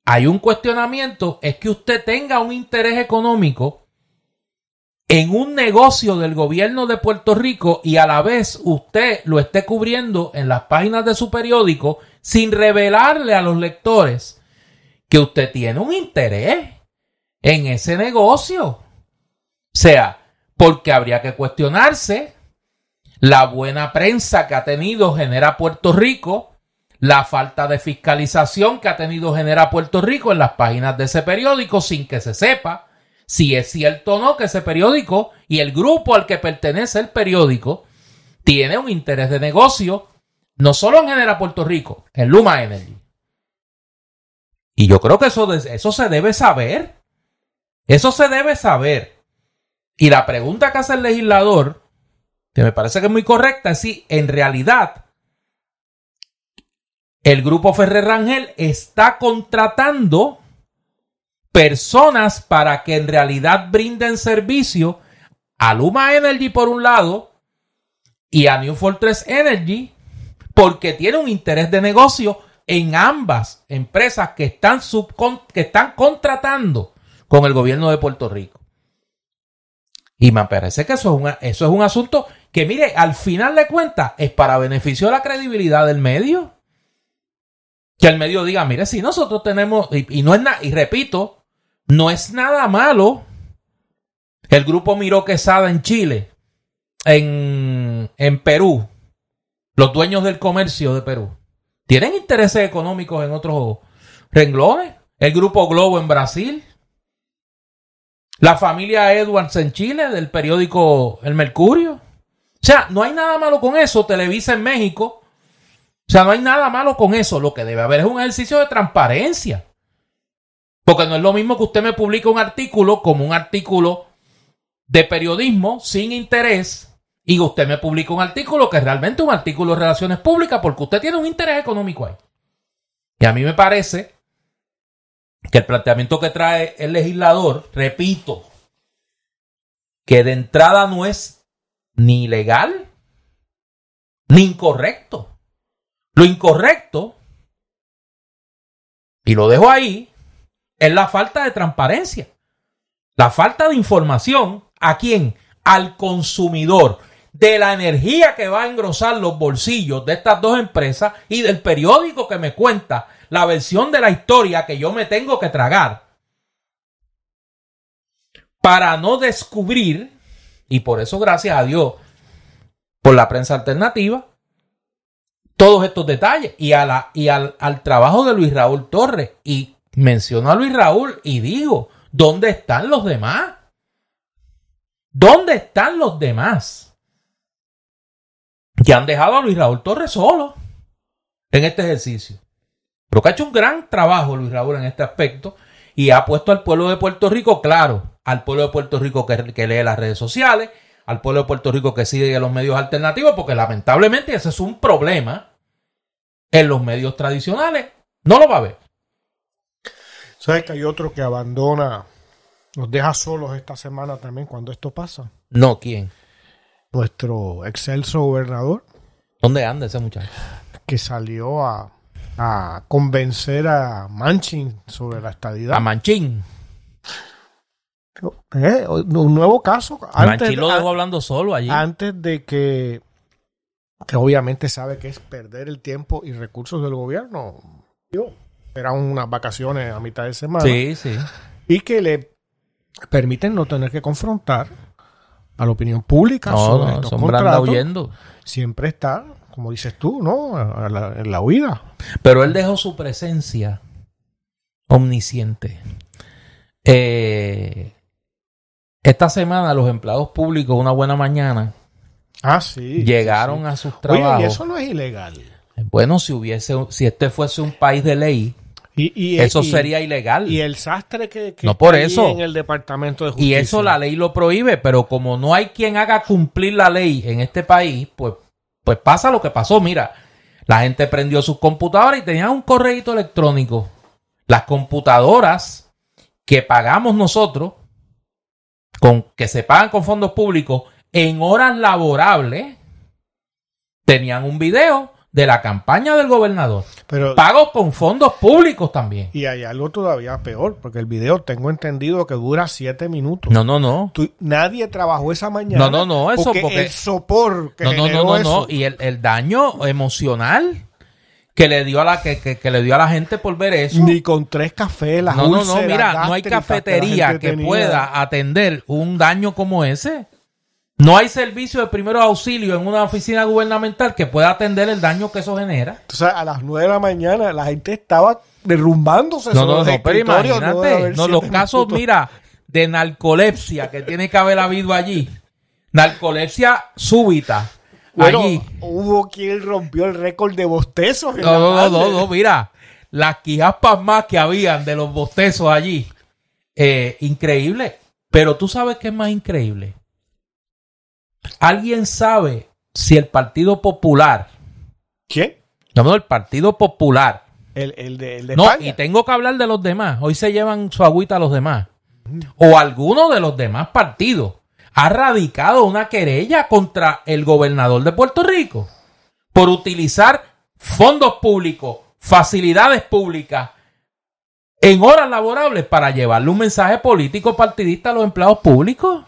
hay un cuestionamiento es que usted tenga un interés económico en un negocio del gobierno de Puerto Rico y a la vez usted lo esté cubriendo en las páginas de su periódico sin revelarle a los lectores que usted tiene un interés en ese negocio. O sea, porque habría que cuestionarse la buena prensa que ha tenido Genera Puerto Rico, la falta de fiscalización que ha tenido Genera Puerto Rico en las páginas de ese periódico sin que se sepa si es cierto o no que ese periódico y el grupo al que pertenece el periódico tiene un interés de negocio, no solo en Genera Puerto Rico, en Luma Energy. Y yo creo que eso, eso se debe saber. Eso se debe saber. Y la pregunta que hace el legislador que me parece que es muy correcta, es si en realidad el grupo Ferrer Rangel está contratando personas para que en realidad brinden servicio a Luma Energy por un lado y a New Fortress Energy porque tiene un interés de negocio en ambas empresas que están, que están contratando con el gobierno de Puerto Rico. Y me parece que eso es, eso es un asunto que mire, al final de cuentas es para beneficio de la credibilidad del medio. Que el medio diga, mire, si nosotros tenemos, y, no es nada, y repito, no es nada malo el grupo Miró Quesada en Chile, en, en Perú, los dueños del comercio de Perú, tienen intereses económicos en otros renglones. El grupo Globo en Brasil, la familia Edwards en Chile, del periódico El Mercurio. O sea, no hay nada malo con eso. Televisa en México. O sea, no hay nada malo con eso. Lo que debe haber es un ejercicio de transparencia. Porque no es lo mismo que usted me publique un artículo como un artículo de periodismo sin interés y usted me publica un artículo que es realmente un artículo de relaciones públicas porque usted tiene un interés económico ahí. Y a mí me parece que el planteamiento que trae el legislador, repito, que de entrada no es ni legal ni incorrecto. Lo incorrecto, y lo dejo ahí, es la falta de transparencia. La falta de información a quién? Al consumidor de la energía que va a engrosar los bolsillos de estas dos empresas y del periódico que me cuenta la versión de la historia que yo me tengo que tragar para no descubrir y por eso, gracias a Dios, por la prensa alternativa, todos estos detalles y, a la, y al, al trabajo de Luis Raúl Torres. Y menciono a Luis Raúl y digo, ¿dónde están los demás? ¿Dónde están los demás? Que han dejado a Luis Raúl Torres solo en este ejercicio. Pero que ha hecho un gran trabajo Luis Raúl en este aspecto y ha puesto al pueblo de Puerto Rico claro al pueblo de Puerto Rico que, lee las redes sociales, al pueblo de Puerto Rico que sigue los medios alternativos, porque lamentablemente ese es un problema en los medios tradicionales. No lo va a ver. ¿Sabes que hay otro que abandona, nos deja solos esta semana también cuando esto pasa? No, ¿quién? Nuestro excelso gobernador. ¿Dónde anda ese muchacho? Que salió a, a convencer a Manchin sobre la estadidad. A Manchin. Eh, un nuevo caso. Antes, lo dejó hablando solo allí. Antes de que, que obviamente sabe que es perder el tiempo y recursos del gobierno. Yo, eran unas vacaciones a mitad de semana. Sí, sí. Y que le permiten no tener que confrontar a la opinión pública No, sobre no, estos anda contratos, huyendo. siempre está, como dices tú, ¿no? A la- en la huida. Pero él dejó su presencia omnisciente. Eh, esta semana los empleados públicos, una buena mañana, Ah, sí. llegaron sí, a sus trabajos. Oye, y eso no es ilegal. Bueno, si hubiese, si este fuese un país de ley, Y, y- eso y- sería ilegal. Y el sastre que, que No por está eso. en el Departamento de Y Justicia. eso la ley lo prohíbe, pero como no hay quien haga cumplir la ley en este país, pues, pues pasa lo que pasó. Mira, la gente prendió sus computadoras y tenían un correo electrónico. Las computadoras que pagamos nosotros, con, que se pagan con fondos públicos, en horas laborables, tenían un video de la campaña del gobernador. Pero, Pago con fondos públicos también. y hay algo todavía peor, porque el video tengo entendido que dura siete minutos. No, no, no. Tú- nadie trabajó esa mañana. No, no, no, eso porque, porque- el sopor que No, no, generó no, no, eso, no. Y el, el daño emocional que le dio a la que, que- que le dio a la gente por ver eso. ni con tres cafés, las No, no, no, mira, no hay que cafetería que pueda atender un daño como ese. No hay servicio de primeros auxilios en una oficina gubernamental que pueda atender el daño que eso genera. Entonces, a las nueve de la mañana la gente estaba derrumbándose No, no, los no, pero imagínate, no, los casos, minutos. mira, de narcolepsia que tiene que haber habido allí. Narcolepsia súbita. Bueno, allí. hubo quien rompió el récord de bostezos. No, no, no, no, mira, las quijaspas más que habían de los bostezos allí. Eh, increíble. Pero tú sabes qué es más increíble. ¿Alguien sabe si el Partido Popular, ¿Quién? no, no, el Partido Popular, El, el de, el de no, España. y tengo que hablar de los demás, hoy se llevan su agüita los demás, o alguno de los demás partidos, ha radicado una querella contra el gobernador de Puerto Rico por utilizar fondos públicos, facilidades públicas en horas laborables para llevarle un mensaje político partidista a los empleados públicos.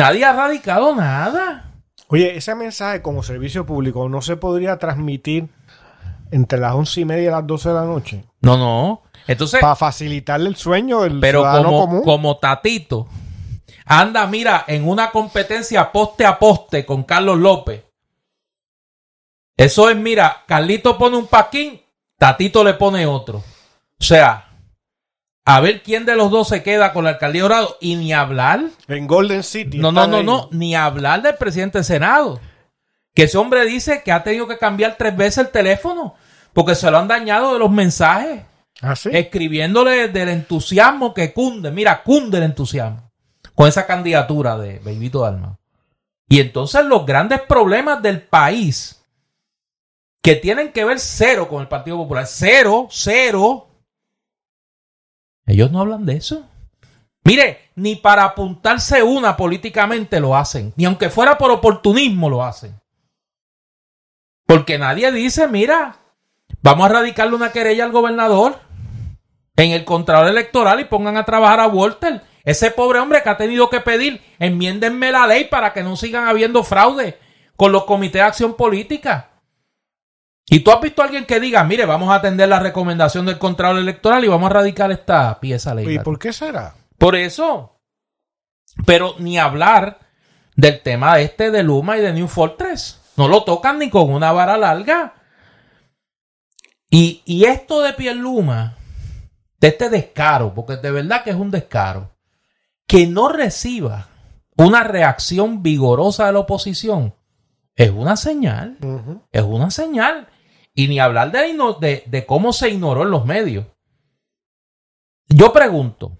Nadie ha radicado nada. Oye, ese mensaje como servicio público no se podría transmitir entre las once y media y las doce de la noche No, no. Entonces, para facilitarle el sueño del Pero ciudadano como, común. como Tatito anda, mira, en una competencia poste a poste con Carlos López. Eso es, mira, Carlito pone un paquín, Tatito le pone otro. O sea, a ver quién de los dos se queda con la alcaldía de Dorado y ni hablar. En Golden City. No, no, no, ahí. no, ni hablar del presidente del Senado. Que ese hombre dice que ha tenido que cambiar tres veces el teléfono porque se lo han dañado de los mensajes ¿Ah, sí? escribiéndole del entusiasmo que cunde. Mira, cunde el entusiasmo con esa candidatura de Beibito Alma. Y entonces los grandes problemas del país que tienen que ver cero con el Partido Popular, cero, cero, ellos no hablan de eso. Mire, ni para apuntarse una políticamente lo hacen, ni aunque fuera por oportunismo lo hacen. Porque nadie dice, mira, vamos a radicarle una querella al gobernador en el Contralor Electoral y pongan a trabajar a Walter. Ese pobre hombre que ha tenido que pedir, enmiéndenme la ley para que no sigan habiendo fraude con los comités de acción política. Y tú has visto a alguien que diga, mire, vamos a atender la recomendación del Contralor Electoral y vamos a radicar esta pieza ¿Y legal. por qué será? Por eso. Pero ni hablar del tema este de Luma y de New Fortress. No lo tocan ni con una vara larga. Y, y esto de Pierluma, de este descaro, porque de verdad que es un descaro, que no reciba una reacción vigorosa de la oposición, es una señal. Es una señal. Y ni hablar de, cómo se ignoró en los medios. Yo pregunto,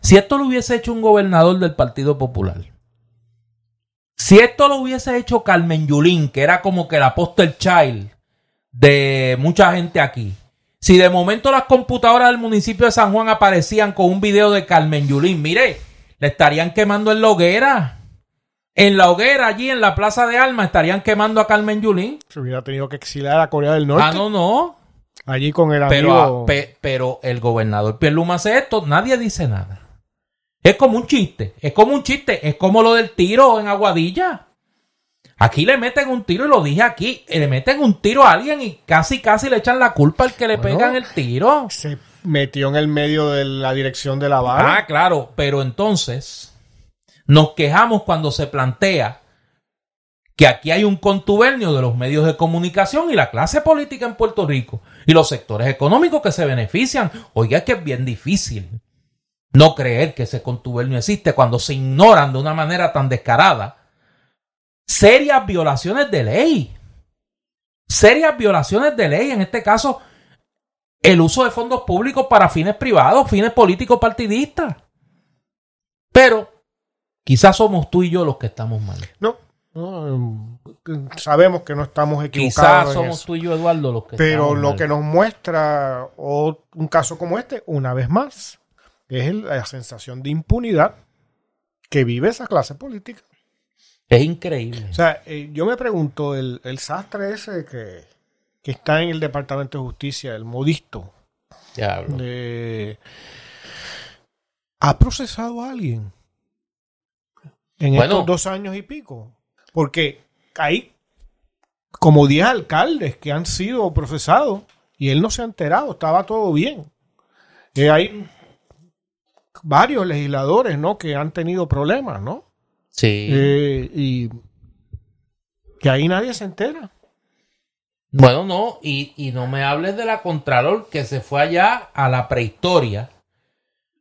si esto lo hubiese hecho un gobernador del Partido Popular, si esto lo hubiese hecho Carmen Yulín, que era como que la poster child de mucha gente aquí, si de momento las computadoras del municipio de San Juan aparecían con un video de Carmen Yulín, mire, le estarían quemando en la hoguera. En la hoguera, allí en la Plaza de Alma, estarían quemando a Carmen Yulín. Se hubiera tenido que exiliar a Corea del Norte. Ah, no, no. Allí con el Pero, amigo. ah, pe- pero el gobernador Pierluma hace esto, nadie dice nada. Es como un chiste, es como un chiste, es como lo del tiro en Aguadilla. Aquí le meten un tiro, y lo dije aquí, le meten un tiro a alguien y casi, casi le echan la culpa al que le Bueno. pegan el tiro. se metió en el medio de la dirección de la bala. Ah, claro, pero entonces, Nos quejamos cuando se plantea que aquí hay un contubernio de los medios de comunicación y la clase política en Puerto Rico y los sectores económicos que se benefician. Oiga, que es bien difícil no creer que ese contubernio existe cuando se ignoran de una manera tan descarada serias violaciones de ley. Serias violaciones de ley, en este caso, el uso de fondos públicos para fines privados, fines políticos partidistas. Pero quizás somos tú y yo los que estamos mal. No, sabemos que no estamos equivocados. Quizás somos tú y yo, Eduardo, los que Pero lo que nos muestra un caso como este, una vez más, es la sensación de impunidad que vive esa clase política. Es increíble. O sea, eh, yo me pregunto, el, sastre ese que, está en el Departamento de Justicia, el modisto, ¿ha procesado a alguien en estos dos años y pico? Porque hay como 10 alcaldes que han sido procesados y él no se ha enterado, estaba todo bien. Eh, hay varios legisladores, ¿no? Que han tenido problemas, ¿no? Sí. Eh, y que ahí nadie se entera. Bueno, no, y, y no me hables de la Contralor que se fue allá a la prehistoria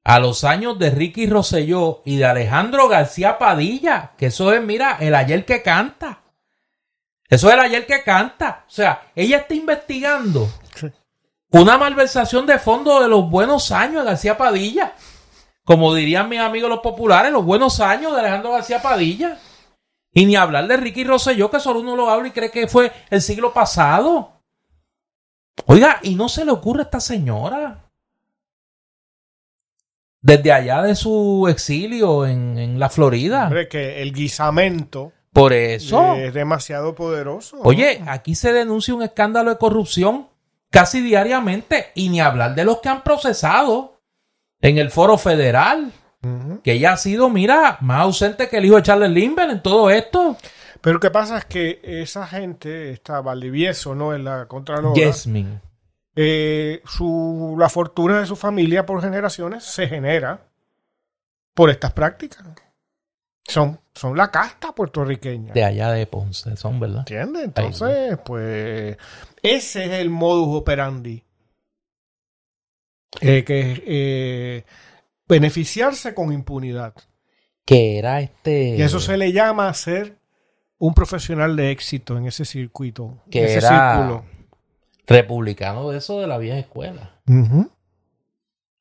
a los años de Ricky Rosselló y de Alejandro García Padilla, que eso es, mira, el ayer que canta. Eso es el ayer que canta. O sea, ella está investigando una malversación de fondo de los buenos años de García Padilla. Como dirían mis amigos los populares, los buenos años de Alejandro García Padilla. Y ni hablar de Ricky Rosselló, que solo uno lo habla y cree que fue el siglo pasado. Oiga, y no se le ocurre a esta señora desde allá de su exilio en, la Florida. Hombre, que el guisamento. Por eso. Es demasiado poderoso. Oye, aquí se denuncia un escándalo de corrupción casi diariamente y ni hablar de los que han procesado en el foro federal. Que ya ha sido, mira, más ausente que el hijo de Charles Lindbergh en todo esto. Pero lo que pasa es que esa gente, está Valdivieso, ¿no? En la Contralora. Yesmin. Eh, su, la fortuna de su familia por generaciones se genera por estas prácticas. Son, son la casta puertorriqueña. De allá de Ponce, son, ¿verdad? ¿Entiendes? Entonces, pues, ese es el modus operandi. Eh, que eh, beneficiarse con impunidad. Que era este. Y eso se le llama ser un profesional de éxito en ese circuito. Que en ese era, círculo republicano de eso de la vieja escuela.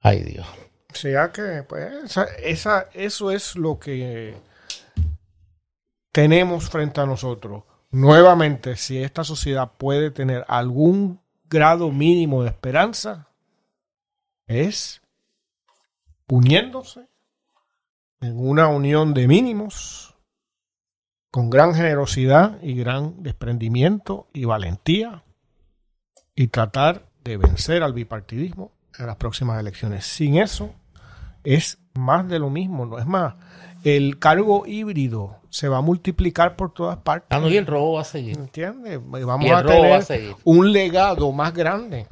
Ay Dios. O sea que, pues, esa, eso es lo que tenemos frente a nosotros. Nuevamente, si esta sociedad puede tener algún grado mínimo de esperanza, es uniéndose en una unión de mínimos, con gran generosidad y gran desprendimiento y valentía, y tratar de vencer al bipartidismo en las próximas elecciones. Sin eso es más de lo mismo, no es más. El cargo híbrido se va a multiplicar por todas partes. Ah, no, y el robo va a seguir. ¿Entiendes? Vamos a tener un legado más grande.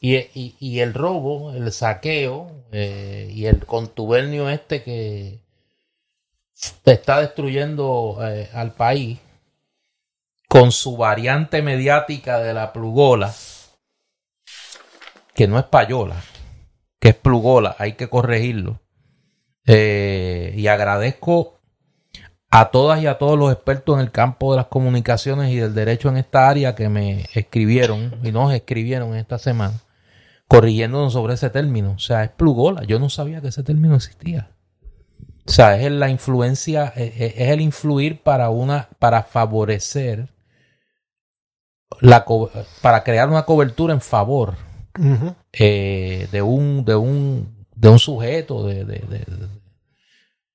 Y, el robo, el saqueo eh, y el contubernio este que está destruyendo eh, al país con su variante mediática de la plugola, que no es payola, que es plugola, hay que corregirlo. Eh, y agradezco a todas y a todos los expertos en el campo de las comunicaciones y del derecho en esta área que me escribieron y nos escribieron esta semana corrigiéndonos sobre ese término. O sea, es plugola. Yo no sabía que ese término existía. O sea, es la influencia, es, el influir para una, para favorecer la, para crear una cobertura en favor eh, de, un, de, un, de un sujeto, de,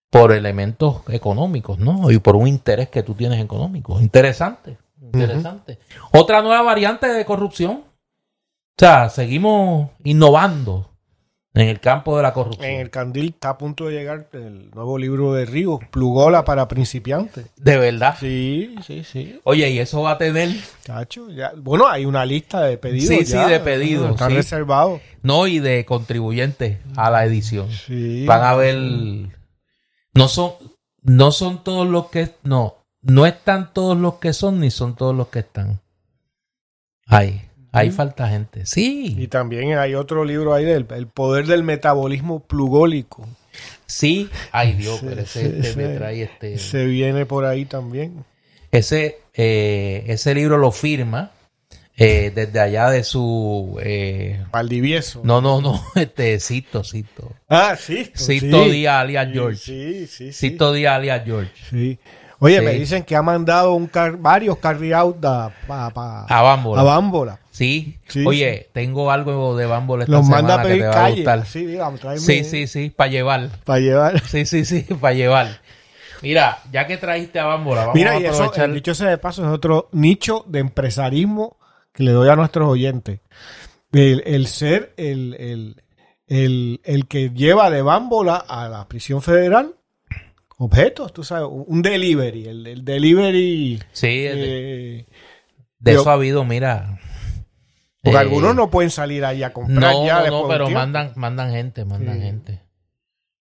por elementos económicos, ¿no? Y por un interés que tú tienes económico. Interesante, interesante. Otra nueva variante de corrupción. O sea, seguimos innovando en el campo de la corrupción. En el Candil está a punto de llegar el nuevo libro de Río, Plugola para principiantes. ¿De verdad? Sí, sí, sí. Oye, ¿y eso va a tener? Cacho, ya. Bueno, hay una lista de pedidos. Sí, sí, de pedidos. Están reservados. No, y de contribuyentes a la edición. Sí. Van a ver No son, no son todos los que, no, no están todos los que son ni son todos los que están. Hay, hay falta gente. Sí. Y también hay otro libro ahí del el poder del metabolismo plugólico. Sí, ay Dios, pero ese, este me trae este. Se viene por ahí también. Ese, eh, ese libro lo firma eh, desde allá de su eh, Valdivieso. No, no, no, este Cito, Cito. Ah, sí. Cito Díaz alias George. Sí, sí, sí. Cito Díaz alias George. Sí. Oye, me dicen que ha mandado un varios carry out a, a Bámbola. A Bámbola. Sí. Oye, tengo algo de Bámbola esta Los semana manda a pedir que te va calle. a gustar. Sí, digamos, sí, sí, sí, para llevar. Para llevar. Sí, sí, sí, para llevar. Mira, ya que trajiste a Bámbola, vamos Mira, a y eso, el dicho sea de paso, es otro nicho de empresarismo que le doy a nuestros oyentes. El, el ser el, el, el, el que lleva de Bámbola a la prisión federal objetos, tú sabes, un delivery, el, el delivery. Sí, eh, de yo- eso ha habido, mira. Porque eh, algunos no pueden salir ahí a comprar No, ya no, después no, pero mandan, mandan gente, mandan Sí. gente.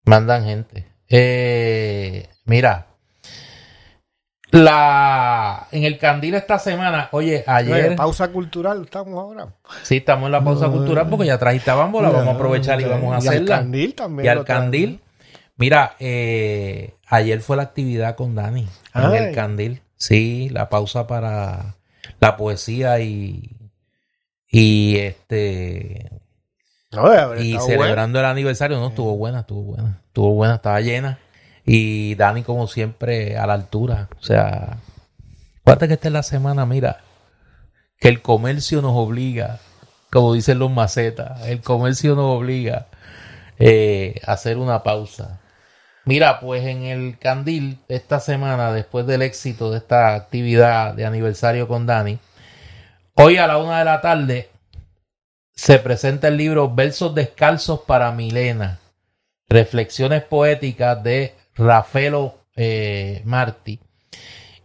Mandan gente. Eh, mira, la en el candil esta semana, oye, ayer, pausa cultural, estamos ahora. sí, estamos en la pausa No, cultural porque ya trajiste a Bámbola, vamos a aprovechar y vamos a Y al hacerla. candil también. Y al candil. Mira, eh, ayer fue la actividad con Dani en el candil. Sí, la pausa para la poesía y y este haber y celebrando el aniversario, no, estuvo buena, estuvo buena, estuvo buena, estaba llena. Y Dani, como siempre, a la altura. O sea, acuérdate que esta es la semana, mira, que el comercio nos obliga, como dicen los macetas, el comercio nos obliga eh, a hacer una pausa. Mira, pues en el Candil, esta semana, después del éxito de esta actividad de aniversario con Dani, hoy a la una de la tarde se presenta el libro Versos Descalzos para Milena, Reflexiones Poéticas de Rafaelo eh, Martí.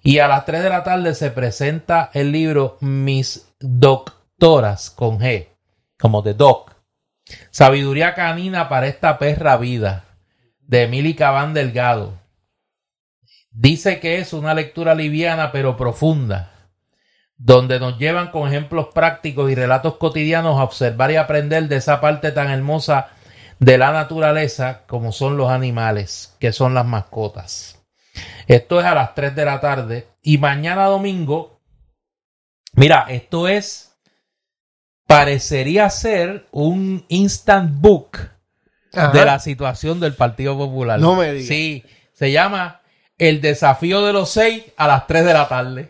Y a las 3 de la tarde se presenta el libro Mis Doctoras con G, como de Doc. Sabiduría canina para esta perra vida, de Emily Cabán Delgado. Dice que es una lectura liviana pero profunda, donde nos llevan con ejemplos prácticos y relatos cotidianos a observar y aprender de esa parte tan hermosa de la naturaleza como son los animales, que son las mascotas. Esto es a las 3 de la tarde y mañana domingo, mira, esto es, parecería ser un instant book Ajá. de la situación del Partido Popular. No me digas. Sí, se llama El desafío de los seis a las 3 de la tarde.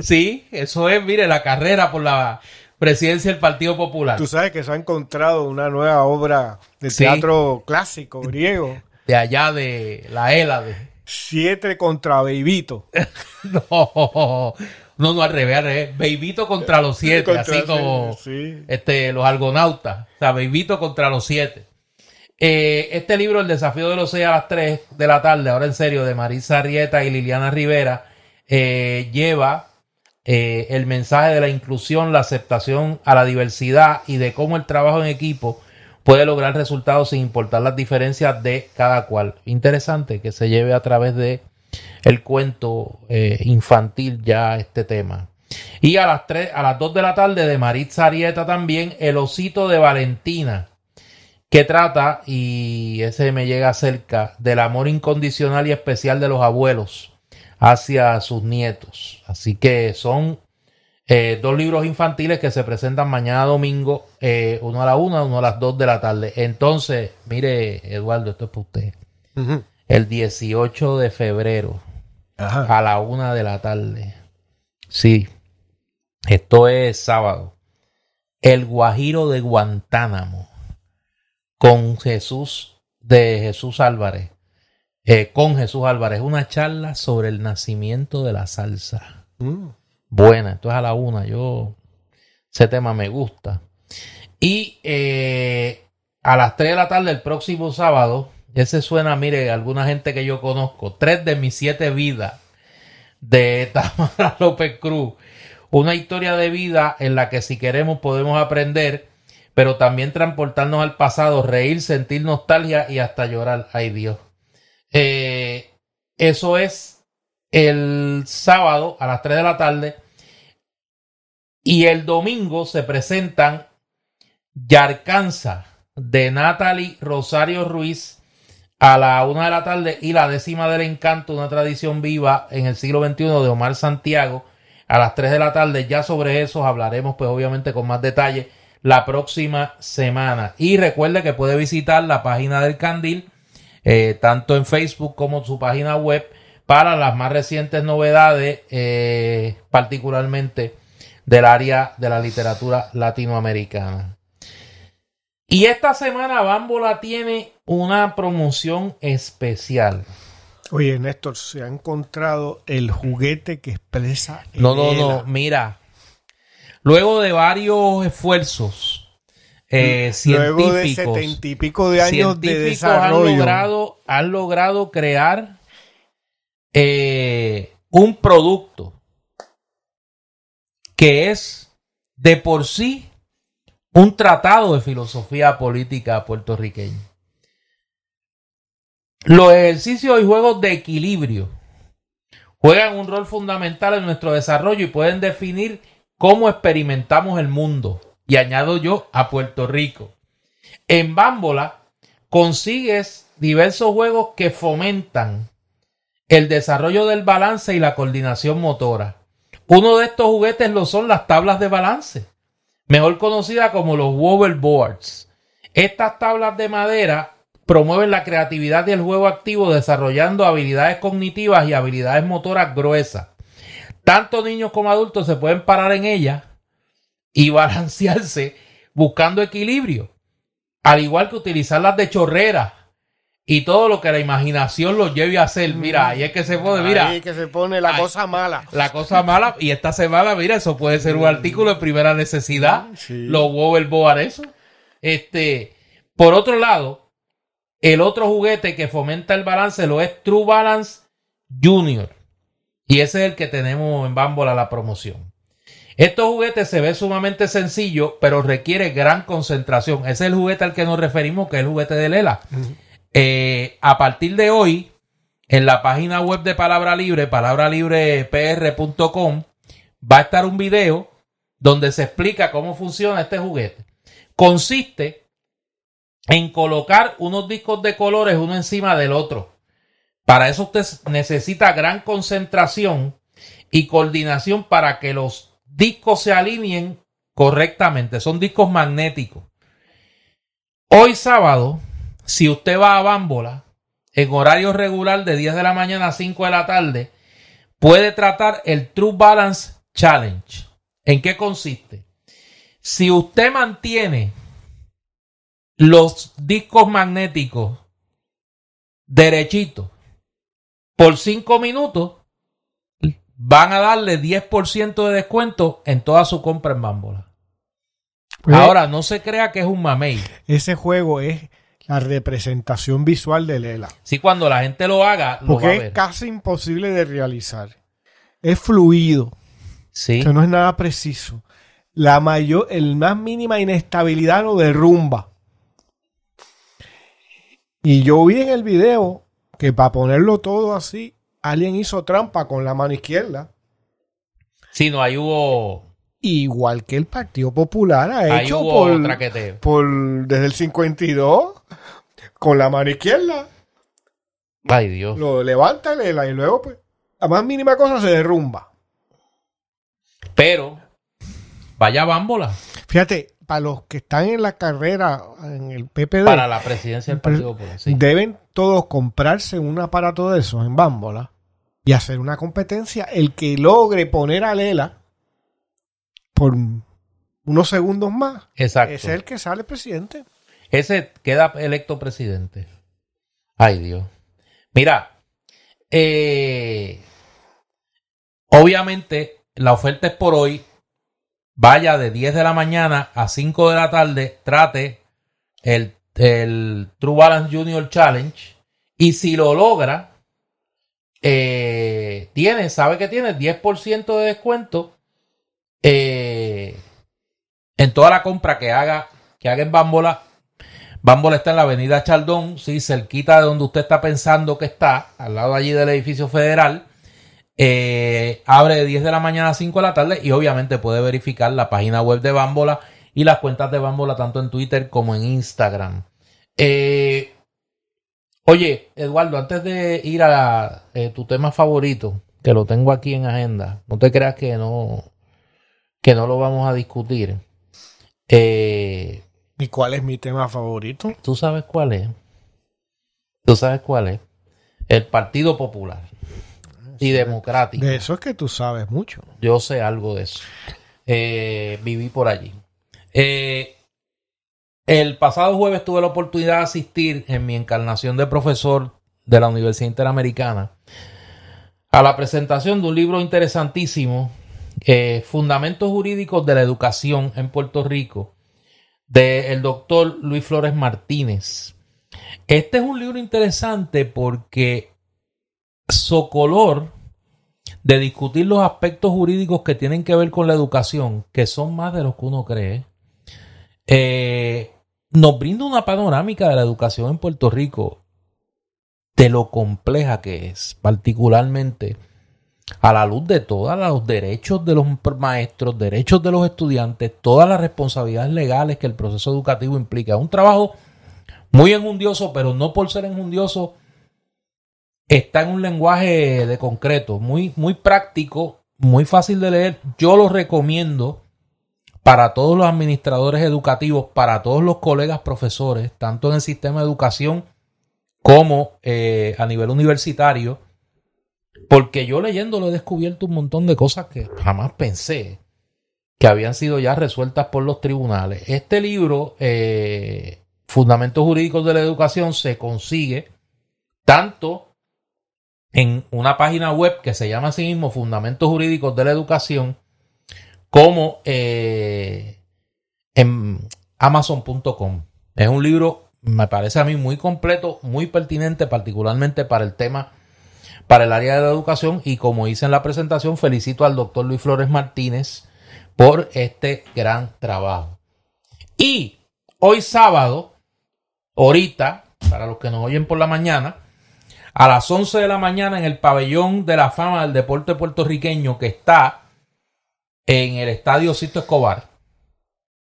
Sí, eso es, mire, la carrera por la presidencia del Partido Popular. Tú sabes que se ha encontrado una nueva obra de Sí. teatro clásico griego. De allá de la Hélade. Siete contra Beibito. No, no, no, al revés, al revés. Beibito contra los siete, Contra- así como sí. este, los argonautas. O sea, Beibito contra los siete. Eh, este libro, El desafío de los seis a las 3 de la tarde, ahora en serio, de Marisa Arrieta y Liliana Rivera, eh, lleva eh, el mensaje de la inclusión, la aceptación a la diversidad y de cómo el trabajo en equipo puede lograr resultados sin importar las diferencias de cada cual. Interesante que se lleve a través de el cuento eh, infantil ya este tema. Y a las 3, a las 2 de la tarde de Maritza Arieta también, El osito de Valentina, que trata, y ese me llega cerca, del amor incondicional y especial de los abuelos hacia sus nietos. Así que son eh, dos libros infantiles que se presentan mañana domingo, eh, uno a la una, uno a las 2 de la tarde. Entonces, mire, Eduardo, esto es para usted. El 18 de febrero Ajá. a la una de la tarde. Sí, esto es sábado. El Guajiro de Guantánamo con Jesús de Jesús Álvarez. Eh, con Jesús Álvarez, una charla sobre el nacimiento de la salsa. Mm. Buena, esto es a la una. Yo, ese tema me gusta. Y eh, a las 3 de la tarde, el próximo sábado, ese suena, mire, alguna gente que yo conozco, tres de mis siete vidas de Tamara López Cruz. Una historia de vida en la que si queremos podemos aprender, pero también transportarnos al pasado, reír, sentir nostalgia y hasta llorar. Ay Dios. Eh, eso es el sábado a las 3 de la tarde. Y el domingo se presentan Yarcanza de Natalie Rosario Ruiz a la una de la tarde y la décima del encanto, una tradición viva en el siglo XXI de Omar Santiago a las 3 de la tarde. Ya sobre eso hablaremos pues obviamente con más detalle la próxima semana. Y recuerde que puede visitar la página del Candil, eh, tanto en Facebook como su página web, para las más recientes novedades, eh, particularmente del área de la literatura latinoamericana. Y esta semana Bambola tiene una promoción especial. Oye, Néstor, se ha encontrado el juguete que expresa. No, no, no, mira. Luego de varios esfuerzos eh, científicos. Luego de setenta y pico de años de desarrollo. Han logrado, han logrado crear eh, un producto que es de por sí un tratado de filosofía política puertorriqueña. Los ejercicios y juegos de equilibrio juegan un rol fundamental en nuestro desarrollo y pueden definir cómo experimentamos el mundo. Y añado yo a Puerto Rico. En Bámbola consigues diversos juegos que fomentan el desarrollo del balance y la coordinación motora. Uno de estos juguetes lo son las tablas de balance mejor conocida como los wobble boards. Estas tablas de madera promueven la creatividad y el juego activo desarrollando habilidades cognitivas y habilidades motoras gruesas. Tanto niños como adultos se pueden parar en ellas y balancearse buscando equilibrio, al igual que utilizarlas de chorrera y todo lo que la imaginación los lleve a hacer. Mira, ahí es que se pone, mira. Ahí que se pone la cosa mala. La cosa mala, y esta semana, mira, eso puede ser un artículo de primera necesidad. Los Wobble Board, eso. Este, por otro lado, el otro juguete que fomenta el balance lo es True Balance Junior. Y ese es el que tenemos en Bambola la promoción. Estos juguetes se ve sumamente sencillo, pero requiere gran concentración. Ese es el juguete al que nos referimos, que es el juguete de Lela. Eh, a partir de hoy, en la página web de Palabra Libre, palabralibrepr.com, va a estar un video donde se explica cómo funciona este juguete. Consiste en colocar unos discos de colores uno encima del otro. Para eso usted necesita gran concentración y coordinación para que los discos se alineen correctamente. Son discos magnéticos. Hoy sábado si usted va a Bámbola en horario regular de 10 de la mañana a 5 de la tarde, puede tratar el True Balance Challenge. ¿En qué consiste? Si usted mantiene los discos magnéticos derechitos por 5 minutos, van a darle 10% de descuento en toda su compra en Bámbola. Pues, Ahora, no se crea que es un mamey. Ese juego es la representación visual de Lela. Sí, cuando la gente lo haga, porque es casi imposible de realizar. Es fluido. Sí. Que no es nada preciso. La mayor, el más mínima inestabilidad lo derrumba. Y yo vi en el video que para ponerlo todo así, alguien hizo trampa con la mano izquierda. Sí, no, ahí hubo igual que el Partido Popular ha hecho por, por, desde el 52 con la mano izquierda. Ay, Dios. Lo levanta y luego, pues, la más mínima cosa se derrumba. Pero, vaya bámbola. Fíjate, para los que están en la carrera en el PPD. Para la presidencia del Partido Popular. Deben todos comprarse un aparato de esos en bámbola y hacer una competencia. El que logre poner a Lela por unos segundos más. Exacto. Es el que sale presidente. Ese queda electo presidente. Ay, Dios. Mira, eh, obviamente la oferta es por hoy. Vaya de 10 de la mañana a 5 de la tarde, trate el, el True Balance Junior Challenge. Y si lo logra, eh, tiene, sabe que tiene 10% de descuento eh, en toda la compra que haga, que haga en Bambola Bámbola está en la avenida Chaldón, sí, cerquita de donde usted está pensando que está, al lado allí del edificio federal. Eh, abre de 10 de la mañana a 5 de la tarde y obviamente puede verificar la página web de Bámbola y las cuentas de Bámbola tanto en Twitter como en Instagram. Eh, oye, Eduardo, antes de ir a eh, tu tema favorito, que lo tengo aquí en agenda, no te creas que no, que no lo vamos a discutir. ¿Y cuál es mi tema favorito? ¿Tú sabes cuál es? ¿Tú sabes cuál es? El Partido Popular y democrático. De eso es que tú sabes mucho. Yo sé algo de eso. Eh, viví por allí. Eh, el pasado jueves tuve la oportunidad de asistir en mi encarnación de profesor de la Universidad Interamericana a la presentación de un libro interesantísimo, eh, Fundamentos Jurídicos de la Educación en Puerto Rico, del doctor Luis Flores Martínez. Este es un libro interesante porque socolor de discutir los aspectos jurídicos que tienen que ver con la educación, que son más de los que uno cree, eh, nos brinda una panorámica de la educación en Puerto Rico, de lo compleja que es, particularmente a la luz de todos los derechos de los maestros, derechos de los estudiantes, todas las responsabilidades legales que el proceso educativo implica. Un trabajo muy enjundioso, pero no por ser enjundioso está en un lenguaje de concreto, muy, muy práctico, muy fácil de leer. Yo lo recomiendo para todos los administradores educativos, para todos los colegas profesores, tanto en el sistema de educación como eh, a nivel universitario, porque yo leyéndolo he descubierto un montón de cosas que jamás pensé que habían sido ya resueltas por los tribunales. Este libro, eh, Fundamentos Jurídicos de la Educación, se consigue tanto en una página web que se llama así mismo Fundamentos Jurídicos de la Educación, como eh, en amazon.com. Es un libro, me parece a mí muy completo, muy pertinente, particularmente para el tema, para el área de la educación. Y como hice en la presentación, felicito al doctor Luis Flores Martínez por este gran trabajo. Y hoy sábado, ahorita, para los que nos oyen por la mañana, a las 11 de la mañana en el pabellón de la fama del deporte puertorriqueño que está en el estadio Sisto Escobar,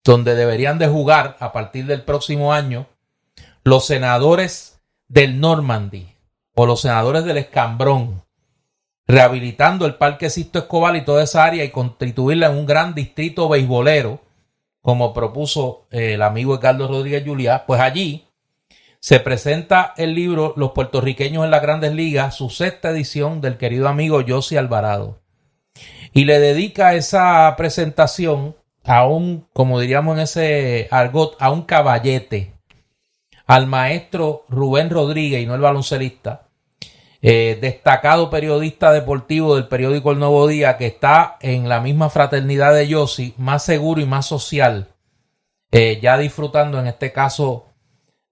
donde deberían de jugar a partir del próximo año los senadores del Normandy o los senadores del Escambrón, rehabilitando el Parque Sisto Escobar y toda esa área y constituirla en un gran distrito beisbolero, como propuso eh, el amigo Carlos Rodríguez Juliá, pues allí se presenta el libro Los puertorriqueños en las grandes ligas, su sexta edición del querido amigo Josi Alvarado. Y le dedica esa presentación a un, como diríamos en ese argot, a un caballete, al maestro Rubén Rodríguez, y no el baloncelista, eh, destacado periodista deportivo del periódico El Nuevo Día, que está en la misma fraternidad de Yossi, más seguro y más social, eh, ya disfrutando en este caso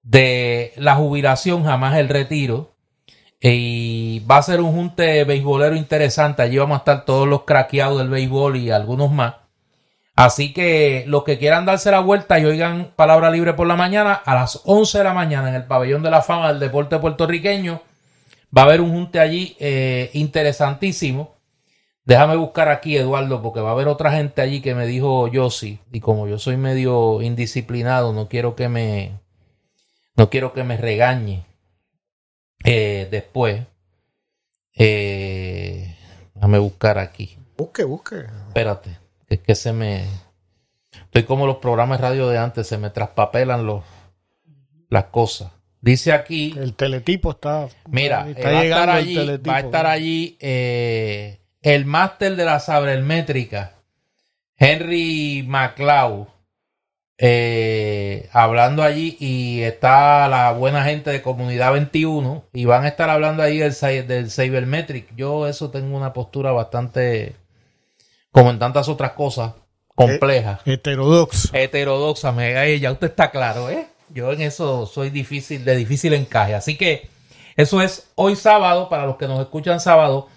de la jubilación, jamás el retiro. Y va a ser un junte beisbolero interesante. Allí vamos a estar todos los craqueados del béisbol y algunos más. Así que los que quieran darse la vuelta y oigan palabra libre por la mañana, a las 11 de la mañana en el pabellón de la fama del deporte puertorriqueño, va a haber un junte allí eh, interesantísimo. Déjame buscar aquí, Eduardo, porque va a haber otra gente allí que me dijo yo sí. Y como yo soy medio indisciplinado, no quiero que me, no quiero que me regañe eh, después. Eh, déjame buscar aquí. Busque, busque. Espérate, es que se me. Estoy como los programas de radio de antes, se me traspapelan los, las cosas. Dice aquí. El teletipo está. Mira, va, a estar allí, va a estar allí eh, el máster de la sabrelmétrica, Henry MacLeod eh, hablando allí y está la buena gente de Comunidad 21 y van a estar hablando ahí del, del Cybermetric. Yo eso tengo una postura bastante, como en tantas otras cosas, complejas. heterodoxa. Heterodoxa, me, ya usted está claro, ¿eh? Yo en eso soy difícil, de difícil encaje. Así que eso es hoy sábado, para los que nos escuchan sábado,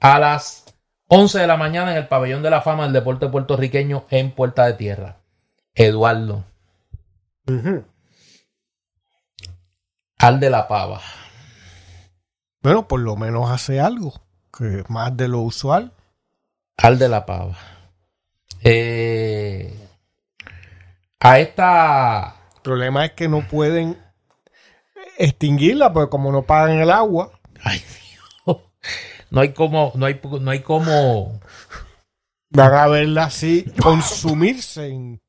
a las 11 de la mañana en el Pabellón de la Fama del Deporte Puertorriqueño en Puerta de Tierra. Eduardo. Al de la pava. Bueno, por lo menos hace algo, que es más de lo usual. Al de la pava. Eh, a esta. El problema es que no pueden extinguirla, porque como no pagan el agua. Ay, Dios. No hay como, no hay, no hay como. Van a verla así, consumirse. en-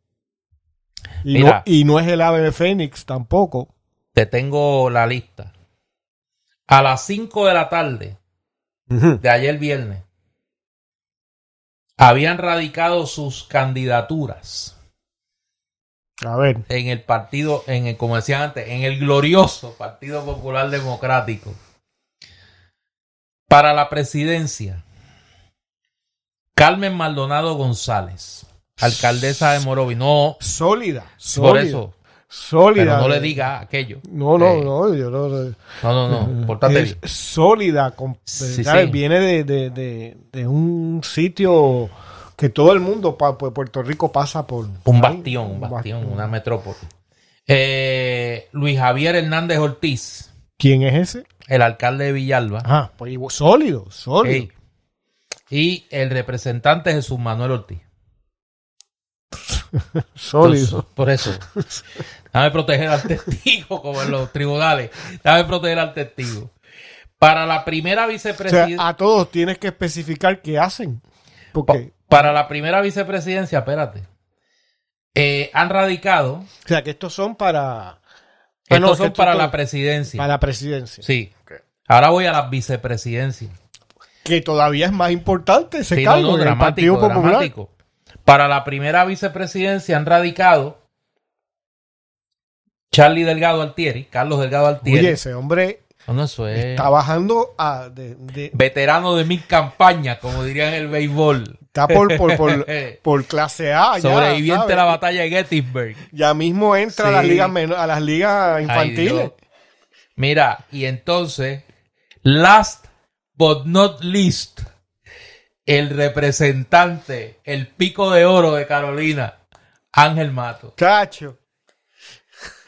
y, no, Mira. y no es el ave de Fénix tampoco. Te tengo la lista. A las 5 de la tarde de ayer viernes habían radicado sus candidaturas A ver, en el partido, en el, como decían antes, en el glorioso Partido Popular Democrático para la presidencia. Carmen Maldonado González, alcaldesa de Morovi. No, sólida, por sólida, eso, sólida. pero no le diga aquello. No, no, Eh, no, yo no. No, no, no, pórtate es bien. sólida, con- Sí, ¿sabes? sí. viene de, de- de- de un sitio que todo el mundo, pues Puerto Rico pasa por... Un bastión, un bastión, una metrópoli. Eh, Luis Javier Hernández Ortiz, ¿Quién es ese? el alcalde de Villalba. Ah, pues sólido, sólido. Ey. Y el representante Jesús Manuel Ortiz. Sólido. Entonces, por eso. Dame proteger al testigo, como en los tribunales. Dame proteger al testigo. Para la primera o sea, vicepresidencia. a todos tienes que especificar qué hacen. Porque, Para la primera vicepresidencia, espérate. eh, han radicado. o sea, que estos son para... Ah, Estos no, son estos para la presidencia. Para la presidencia. Sí. Ahora voy a la vicepresidencia. Que todavía es más importante ese Sí, cargo no, el Partido Popular. dramático. Para la primera vicepresidencia han radicado Charlie Delgado Altieri, Carlos Delgado Altieri. Oye, ese hombre No, no, eso es está bajando a... De, de- veterano de mil campañas, como dirían el béisbol. está por, por, por, por clase A. ya, Sobreviviente de la batalla de Gettysburg. Ya mismo entra a las ligas men- a las ligas Ay, infantiles. Mira, y entonces, last but not least, el representante, el pico de oro de Carolina, Ángel Mato. Cacho,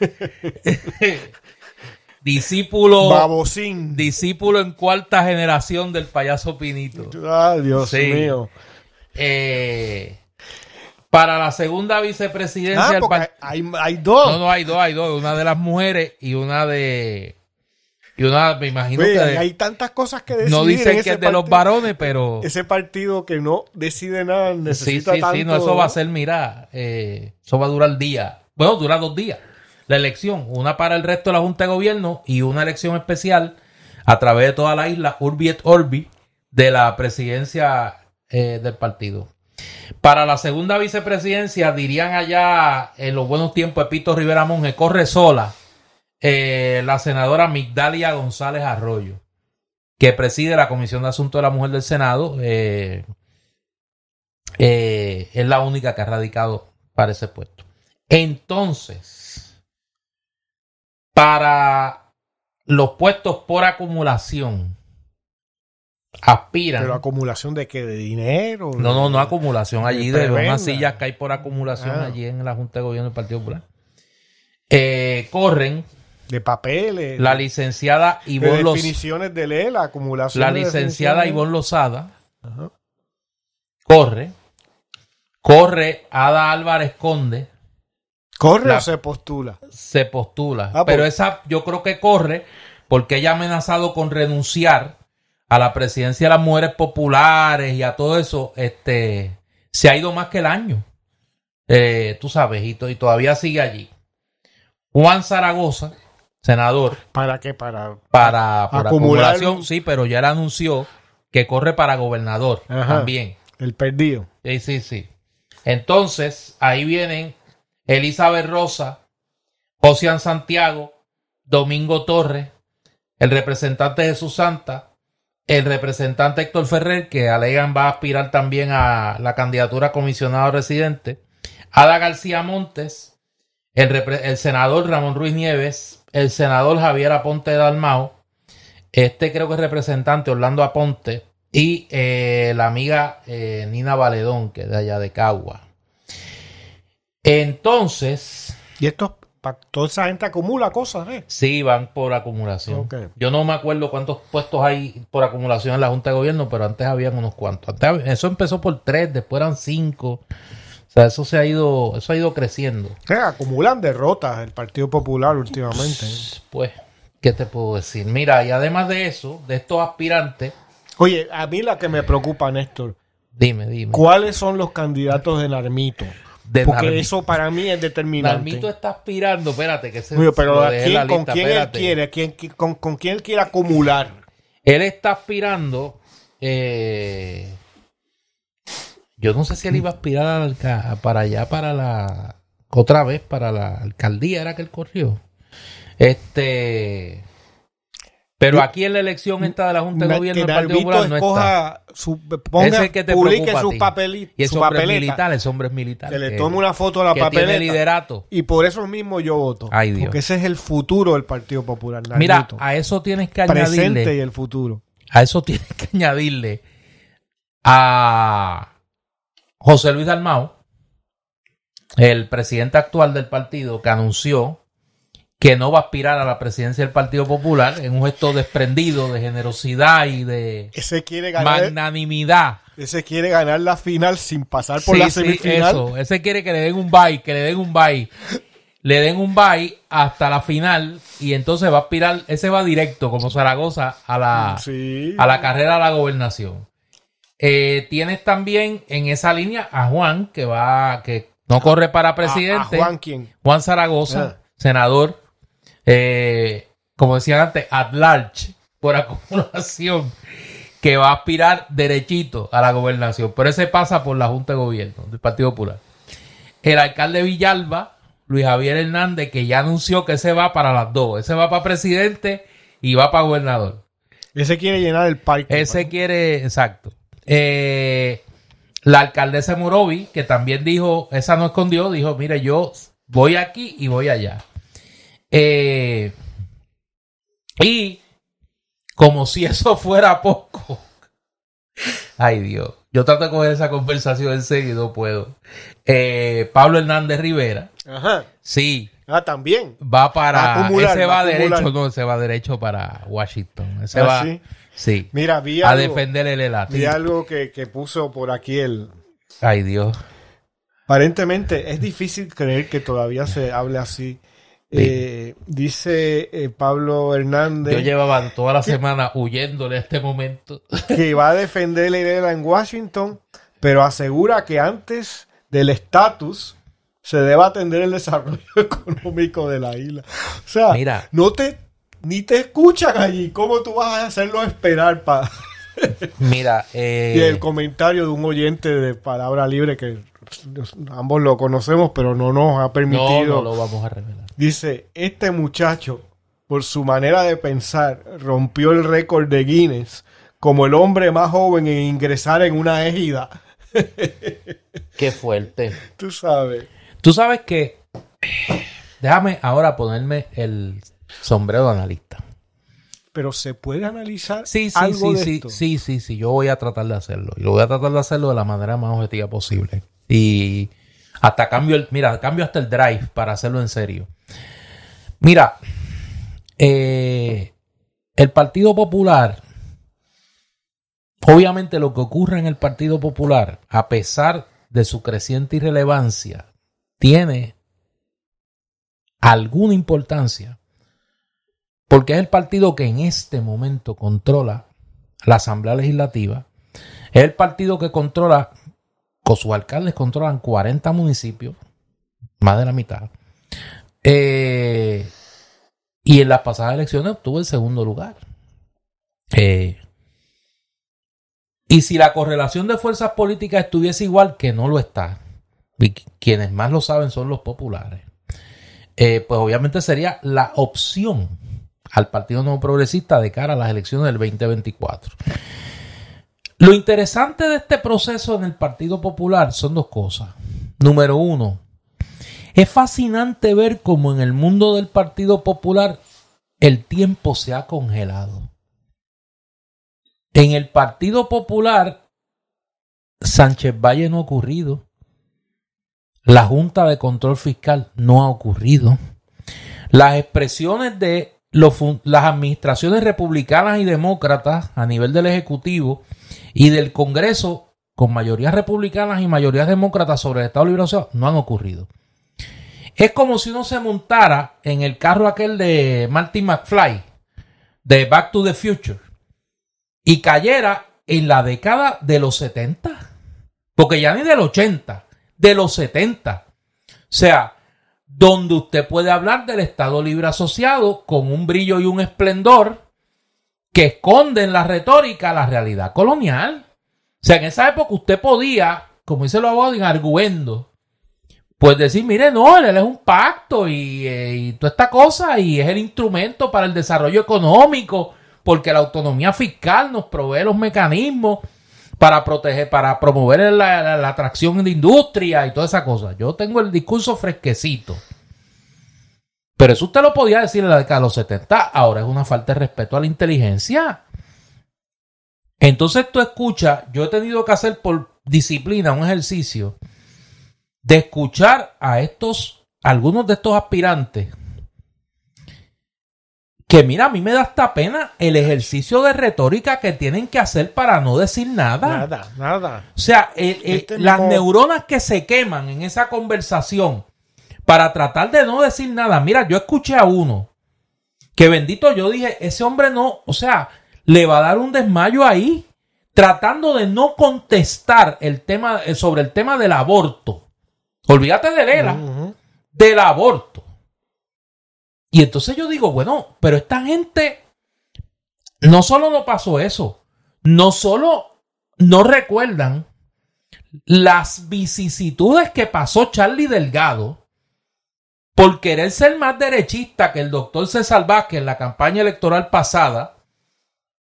Discípulo, babosín. discípulo en cuarta generación del payaso Pinito. Ah, Dios Sí. mío. Eh, para la segunda vicepresidencia Ah, porque hay, hay dos. No, no, hay dos, hay dos. Una de las mujeres y una de... Y una, me imagino Oye, que... hay, tantas cosas que decidir. no en dicen que es de los varones, pero... Ese partido que no decide nada Sí, necesita sí, tanto. sí, no, eso va a ser, mira, eh, eso va a durar día. Bueno, dura dos días. La elección, una para el resto de la Junta de Gobierno y una elección especial a través de toda la isla, Urbi et Orbi, de la presidencia eh, del partido. Para la segunda vicepresidencia, dirían allá en los buenos tiempos Pito Rivera Monge, corre sola eh, la senadora Migdalia González Arroyo, que preside la Comisión de Asuntos de la Mujer del Senado. eh, eh, es la única que ha radicado para ese puesto. Entonces, para los puestos por acumulación, aspiran. Pero acumulación de qué? ¿De dinero? no, no, no acumulación allí de de unas sillas que hay por acumulación Ah. allí en la Junta de Gobierno del Partido Popular. Eh, corren De papeles. la licenciada de Ivonne Los- definiciones de ley, la acumulación. la de licenciada definiciones. Ivonne Lozada Ajá. corre, corre Ada Álvarez Conde, ¿Corre La- o se postula? se postula. Ah, pero pues. esa yo creo que corre porque ella ha amenazado con renunciar a la presidencia de las mujeres populares y a todo eso. Este se ha ido más que el año. Eh, tú sabes, y todavía sigue allí. Juan Zaragoza, senador, ¿Para qué? Para. para Acumular acumulación, sí, pero ya le anunció que corre para gobernador Ajá. también. El perdido. Sí, sí, sí. Entonces, ahí vienen Elizabeth Rosa, Josian Santiago, Domingo Torres, el representante Jesús Santa, el representante Héctor Ferrer, que alegan va a aspirar también a la candidatura a comisionado residente, Ada García Montes, el senador Ramón Ruiz Nieves, el senador Javier Aponte Dalmao, este creo que es representante Orlando Aponte y eh, la amiga eh, Nina Valedón, que es de allá de Cagua. Entonces, Y estos toda esa gente acumula cosas, ¿eh? Sí, van por acumulación. Yo no me acuerdo cuántos puestos hay por acumulación en la Junta de Gobierno, pero antes habían unos cuantos. Antes eso empezó por tres, después eran cinco. Sea, eso se ha ido, eso ha ido creciendo. Acumulan derrotas el Partido Popular últimamente. ¿eh? Pues, ¿qué te puedo decir? Mira, y además de eso, de estos aspirantes, Oye, a mí la que me preocupa, Néstor, dime, dime. ¿cuáles son los candidatos de Narmito? De Porque Narmito. eso para mí es determinante. Narmito está aspirando, espérate, que se Oye, pero ¿a quién- la ¿con lista, quién él quiere? ¿Quién- qui- con, con quién él quiere acumular? Él está aspirando. eh, yo no sé si él iba a aspirar al para allá, para la. Otra vez, para la alcaldía, era que él corrió. Este. Pero aquí en la elección esta de la Junta de Gobierno del Partido Popular no está. su, ponga, es el que te publique preocupa a su ti. papelito, Y su es papeleta, militar, ese hombre es militar. que le tome una foto a la que tiene papeleta liderato. y por eso mismo yo voto. Ay, Dios. Porque ese es el futuro del Partido Popular. Mira, Narmito. a eso tienes que presente añadirle. y el futuro. A eso tienes que añadirle a José Luis Dalmau, el presidente actual del partido, que anunció que no va a aspirar a la presidencia del Partido Popular en un gesto desprendido de generosidad y de Ese quiere ganar, magnanimidad. ese quiere ganar la final sin pasar por Sí, la sí, semifinal. eso. Ese quiere que le den un bye, que le den un bye. Le den un bye hasta la final y entonces va a aspirar, ese va directo como Zaragoza a la, Sí. a la carrera a la gobernación. Eh, tienes también en esa línea a Juan, que va, que no corre para presidente. a Juan quién. Juan Zaragoza, Ah. senador, eh, como decía antes, at large, por acumulación, que va a aspirar derechito a la gobernación. Pero ese pasa por la Junta de Gobierno del Partido Popular. El alcalde Villalba, Luis Javier Hernández, que ya anunció que ese va para las dos. Ese va para presidente y va para gobernador. Ese quiere llenar el parque. Ese quiere, exacto. Eh, la alcaldesa Morovi, que también dijo, esa no escondió, dijo, mire, yo voy aquí y voy allá. Eh, y como si eso fuera poco. Ay Dios, yo trato de coger esa conversación en serio y no puedo. Eh, Pablo Hernández Rivera, Ajá. sí, Ah, también. va para... Va a acumular, ese va derecho, no, ese va derecho para Washington. Ese Ah, va... sí. Sí. Mira, vi a algo, defender el elate. vi algo que, que puso por aquí el... Ay, Dios. Aparentemente es difícil creer que todavía se hable así. Eh, dice eh, Pablo Hernández Yo llevaba toda la semana huyéndole a este momento. que va a defender la idea en Washington, pero asegura que antes del estatus se debe atender el desarrollo económico de la isla. O sea, Mira. no te ni te escuchan allí. ¿Cómo tú vas a hacerlo esperar para Mira, Y eh, el comentario de un oyente de Palabra Libre que ambos lo conocemos, pero no nos ha no, permitido. no lo vamos a revelar. Dice, este muchacho, por su manera de pensar, rompió el récord de Guinness como el hombre más joven en ingresar en una égida. Qué fuerte. Tú sabes. Tú sabes que. Déjame ahora ponerme el sombrero de analista. Pero se puede analizar Sí, sí, algo sí, de sí, esto. sí, sí, sí. Yo voy a tratar de hacerlo. Y lo voy a tratar de hacerlo de la manera más objetiva posible. Y hasta cambio el, mira, cambio hasta el drive para hacerlo en serio. Mira, eh, el Partido Popular, obviamente lo que ocurre en el Partido Popular, a pesar de su creciente irrelevancia, tiene alguna importancia porque es el partido que en este momento controla la Asamblea Legislativa, es el partido que controla, con sus alcaldes controlan 40 municipios, más de la mitad, eh, y en las pasadas elecciones obtuvo el segundo lugar. Eh, y si la correlación de fuerzas políticas estuviese igual, que no lo está, y quienes más lo saben son los populares, eh, pues obviamente sería la opción al Partido Nuevo Progresista de cara a las elecciones del 2024. Lo interesante de este proceso en el Partido Popular son dos cosas. Número uno, es fascinante ver cómo en el mundo del Partido Popular el tiempo se ha congelado. En el Partido Popular, Sánchez Valle no ha ocurrido. La Junta de Control Fiscal no ha ocurrido. las expresiones de las administraciones republicanas y demócratas a nivel del Ejecutivo y del Congreso con mayorías republicanas y mayorías demócratas sobre el Estado Libre Asociado no han ocurrido. Es como si uno se montara en el carro aquel de Martin McFly, de Back to the Future, y cayera en la década de los 70. Porque ya ni del 80, de los 70. O sea, donde usted puede hablar del Estado Libre Asociado con un brillo y un esplendor que esconde en la retórica la realidad colonial. O sea, en esa época usted podía, como dice los abogados, en arguendo, pues decir, mire, no, él es un pacto y, eh, y, toda esta cosa y es el instrumento para el desarrollo económico porque la autonomía fiscal nos provee los mecanismos para proteger, para promover la, atracción de industria y toda esa cosa. Yo tengo el discurso fresquecito. Pero eso usted lo podía decir en la década de los 70. Ahora es una falta de respeto a la inteligencia. Entonces tú escuchas, yo he tenido que hacer por disciplina un ejercicio de escuchar a estos, algunos de estos aspirantes que mira, a mí me da hasta pena el ejercicio de retórica que tienen que hacer para no decir nada. Nada, nada. O sea, este las neuronas que se queman en esa conversación para tratar de no decir nada. Mira, yo escuché a uno que bendito yo dije, ese hombre no, o sea, le va a dar un desmayo ahí tratando de no contestar el tema eh, sobre el tema del aborto. Olvídate de Lela, del aborto. Y entonces yo digo, bueno, pero esta gente no solo no pasó eso, no solo no recuerdan las vicisitudes que pasó Charlie Delgado por querer ser más derechista que el doctor César Vázquez en la campaña electoral pasada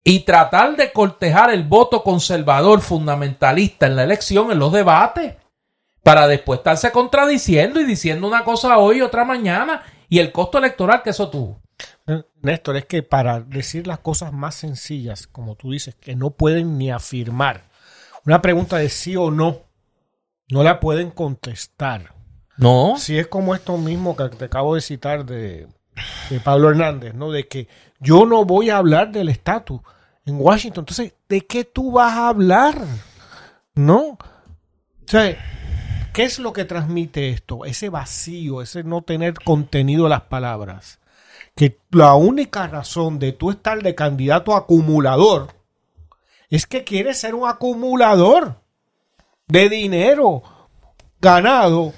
y tratar de cortejar el voto conservador fundamentalista en la elección, en los debates, para después estarse contradiciendo y diciendo una cosa hoy y otra mañana y el costo electoral que eso tuvo. Néstor, es que para decir las cosas más sencillas, como tú dices, que no pueden ni afirmar, una pregunta de sí o no, no la pueden contestar. No. Si es como esto mismo que te acabo de citar de, Pablo Hernández, ¿no? De que yo no voy a hablar del estatus en Washington. Entonces, ¿de qué tú vas a hablar? ¿No? O sea, ¿Qué es lo que transmite esto? Ese vacío, ese no tener contenido de las palabras. Que la única razón de tú estar de candidato acumulador es que quieres ser un acumulador de dinero ganado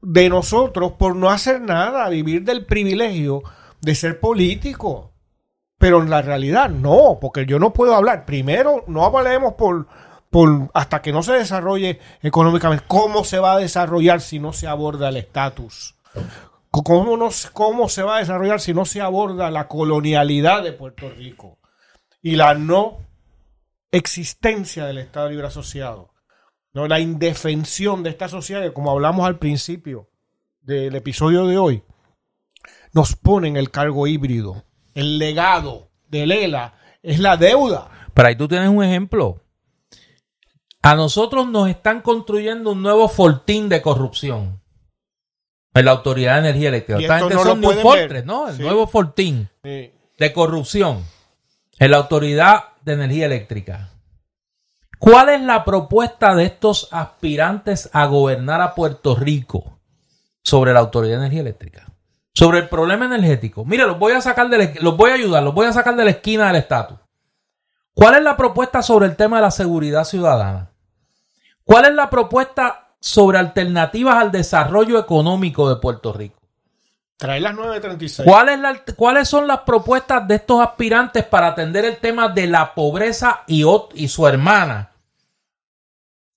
de nosotros por no hacer nada, vivir del privilegio de ser político. Pero en la realidad no, porque yo no puedo hablar. Primero, no hablemos por hasta que no se desarrolle económicamente, ¿cómo se va a desarrollar si no se aborda el estatus? ¿Cómo, ¿Cómo se va a desarrollar si no se aborda la colonialidad de Puerto Rico y la no existencia del Estado Libre Asociado? ¿no? La indefensión de esta sociedad, como hablamos al principio del episodio de hoy, nos pone en el cargo híbrido. El legado de Lela es la deuda. Pero ahí tú tienes un ejemplo. A nosotros nos están construyendo un nuevo fortín de corrupción en la Autoridad de Energía Eléctrica. Esta gente son New Fortress, ¿no? El nuevo fortín de corrupción en la Autoridad de Energía Eléctrica. ¿Cuál es la propuesta de estos aspirantes a gobernar a Puerto Rico sobre la Autoridad de Energía Eléctrica? Sobre el problema energético. Mire, los voy a sacar de los voy a ayudar, los voy a sacar de la esquina del estatus. ¿Cuál es la propuesta sobre el tema de la seguridad ciudadana? ¿Cuál es la propuesta sobre alternativas al desarrollo económico de Puerto Rico? Trae las 936. ¿Cuáles son las propuestas de estos aspirantes para atender el tema de la pobreza y, y su hermana?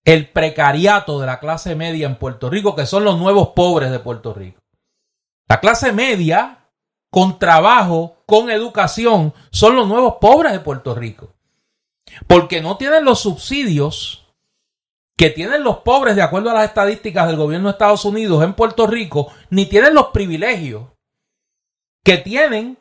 El precariato de la clase media en Puerto Rico, que son los nuevos pobres de Puerto Rico. La clase media, con trabajo, con educación, son los nuevos pobres de Puerto Rico. Porque no tienen los subsidios que tienen los pobres, de acuerdo a las estadísticas del gobierno de Estados Unidos en Puerto Rico, ni tienen los privilegios que tienen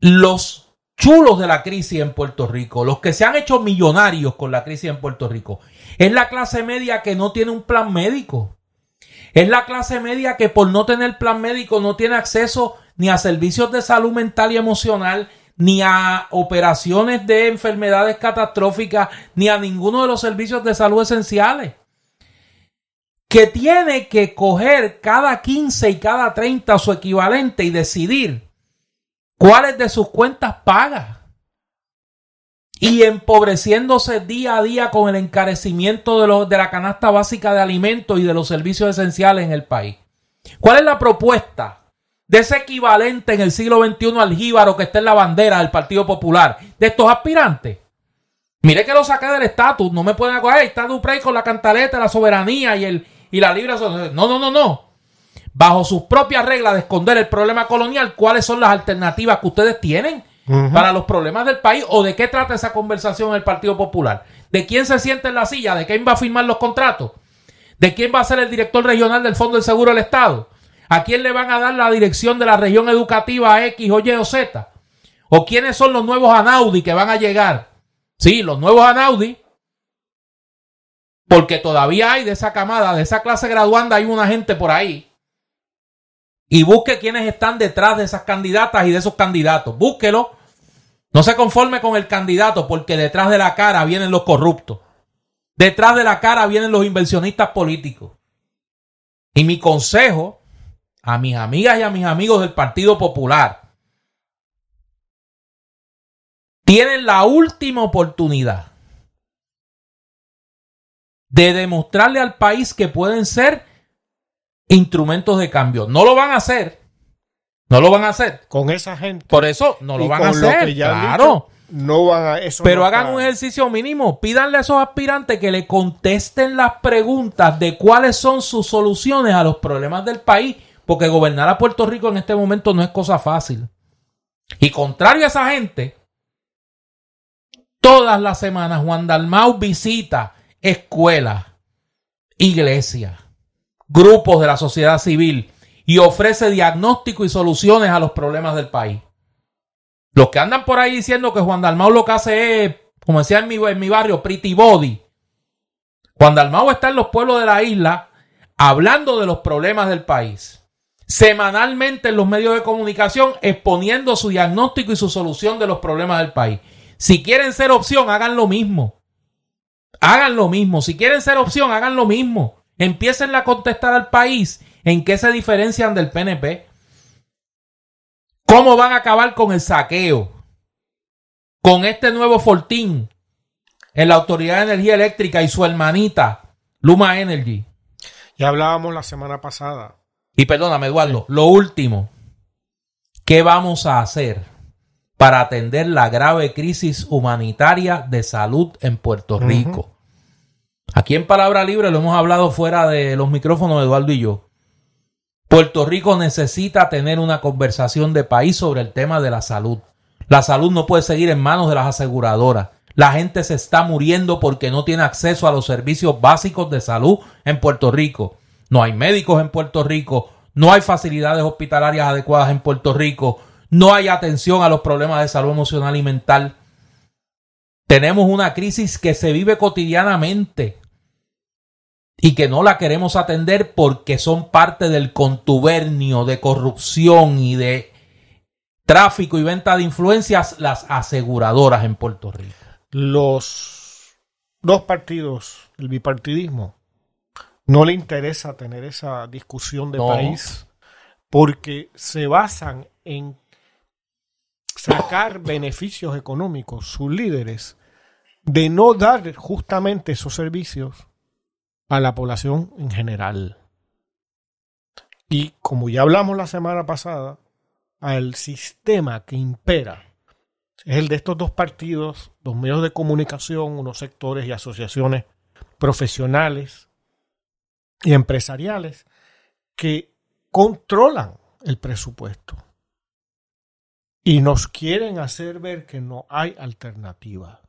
los chulos de la crisis en Puerto Rico, los que se han hecho millonarios con la crisis en Puerto Rico. Es la clase media que no tiene un plan médico. Es la clase media que por no tener plan médico no tiene acceso ni a servicios de salud mental y emocional, ni a operaciones de enfermedades catastróficas, ni a ninguno de los servicios de salud esenciales. Que tiene que coger cada 15 y cada 30 su equivalente y decidir cuáles de sus cuentas paga y empobreciéndose día a día con el encarecimiento de, de la canasta básica de alimentos y de los servicios esenciales en el país. ¿Cuál es la propuesta de ese equivalente en el siglo XXI al jíbaro que está en la bandera del Partido Popular de estos aspirantes? Mire que lo saqué del estatus, no me pueden acoger, está Duprey con la cantaleta, la soberanía y, el, y la libre No, no, no, no. Bajo sus propias reglas de esconder el problema colonial, ¿cuáles son las alternativas que ustedes tienen? para los problemas del país o de qué trata esa conversación el Partido Popular. ¿De quién se siente en la silla? ¿De quién va a firmar los contratos? ¿De quién va a ser el director regional del Fondo del Seguro del Estado? ¿A quién le van a dar la dirección de la región educativa X, o Y o Z? ¿O quiénes son los nuevos Anaudi que van a llegar? Sí, los nuevos Anaudi. Porque todavía hay de esa camada, de esa clase graduanda, hay una gente por ahí y busque quiénes están detrás de esas candidatas y de esos candidatos. Búsquelo. No se conforme con el candidato porque detrás de la cara vienen los corruptos. Detrás de la cara vienen los inversionistas políticos. Y mi consejo a mis amigas y a mis amigos del Partido Popular. Tienen la última oportunidad de demostrarle al país que pueden ser instrumentos de cambio. No lo van a hacer. No lo van a hacer. Con esa gente. Por eso no lo van a hacer. claro. no van a eso. Pero hagan un ejercicio mínimo. Pídanle a esos aspirantes que le contesten las preguntas de cuáles son sus soluciones a los problemas del país. Porque gobernar a Puerto Rico en este momento no es cosa fácil. Y contrario a esa gente, todas las semanas Juan Dalmau visita escuelas, iglesias, grupos de la sociedad civil y ofrece diagnóstico y soluciones a los problemas del país. Los que andan por ahí diciendo que Juan Dalmau lo que hace es, como decía en mi, en mi barrio, pretty body. Juan Dalmau está en los pueblos de la isla hablando de los problemas del país. Semanalmente en los medios de comunicación exponiendo su diagnóstico y su solución de los problemas del país. Si quieren ser opción, hagan lo mismo. Hagan lo mismo. Si quieren ser opción, hagan lo mismo. Empiecen a contestar al país en qué se diferencian del PNP. ¿Cómo van a acabar con el saqueo? Con este nuevo fortín en la Autoridad de Energía Eléctrica y su hermanita, Luma Energy. Ya hablábamos la semana pasada. Y perdóname, Eduardo, lo último. ¿Qué vamos a hacer para atender la grave crisis humanitaria de salud en Puerto Rico? Aquí en Palabra Libre lo hemos hablado fuera de los micrófonos, Eduardo y yo. Puerto Rico necesita tener una conversación de país sobre el tema de la salud. La salud no puede seguir en manos de las aseguradoras. La gente se está muriendo porque no tiene acceso a los servicios básicos de salud en Puerto Rico. No hay médicos en Puerto Rico, no hay facilidades hospitalarias adecuadas en Puerto Rico, no hay atención a los problemas de salud emocional y mental. Tenemos una crisis que se vive cotidianamente y que no la queremos atender porque son parte del contubernio de corrupción y de tráfico y venta de influencias las aseguradoras en Puerto Rico. Los dos partidos, el bipartidismo, no le interesa tener esa discusión de país porque se basan en sacar beneficios económicos, sus líderes, de no dar justamente esos servicios a la población en general. Y como ya hablamos la semana pasada, al sistema que impera es el de estos dos partidos, dos medios de comunicación, unos sectores y asociaciones profesionales y empresariales que controlan el presupuesto y nos quieren hacer ver que no hay alternativa.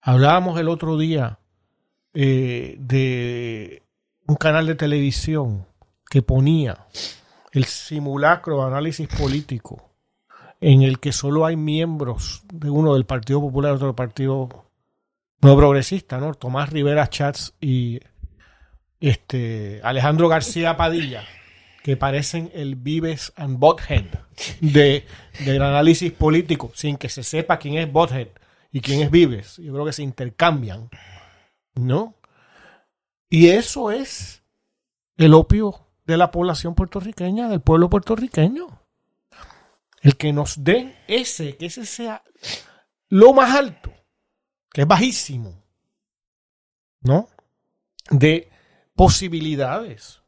Hablábamos el otro día eh, de un canal de televisión que ponía el simulacro de análisis político en el que solo hay miembros de uno del Partido Popular otro del Partido No Progresista, ¿no? Tomás Rivera Chats y este, Alejandro García Padilla, que parecen el Vives and Bothead de, del análisis político, sin que se sepa quién es Bothead y quién es Vives. Yo creo que se intercambian, ¿no? Y eso es el opio de la población puertorriqueña, del pueblo puertorriqueño. El que nos den ese, que ese sea lo más alto, que es bajísimo, ¿no? De posibilidades.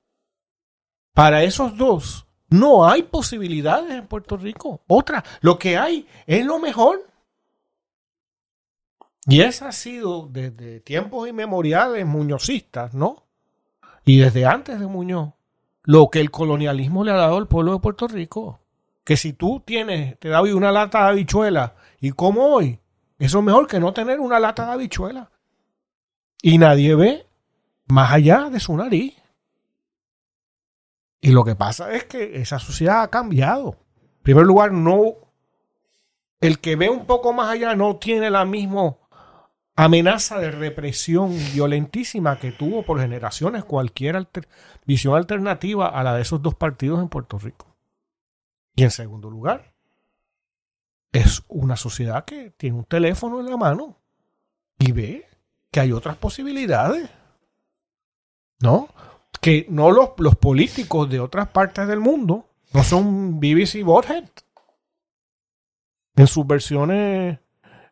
Para esos dos, no hay posibilidades en Puerto Rico. Otra, lo que hay es lo mejor. Y esa ha sido desde tiempos inmemoriales muñozistas, ¿no? Y desde antes de Muñoz, lo que el colonialismo le ha dado al pueblo de Puerto Rico. Que si tú tienes, te da hoy una lata de habichuela y como hoy, eso es mejor que no tener una lata de habichuela. Y nadie ve más allá de su nariz. Y lo que pasa es que esa sociedad ha cambiado. En primer lugar, no. El que ve un poco más allá no tiene la misma amenaza de represión violentísima que tuvo por generaciones cualquier visión alternativa a la de esos dos partidos en Puerto Rico. Y en segundo lugar, es una sociedad que tiene un teléfono en la mano y ve que hay otras posibilidades. ¿No? Que no los, los políticos de otras partes del mundo no son BBC Bothead. En sus versiones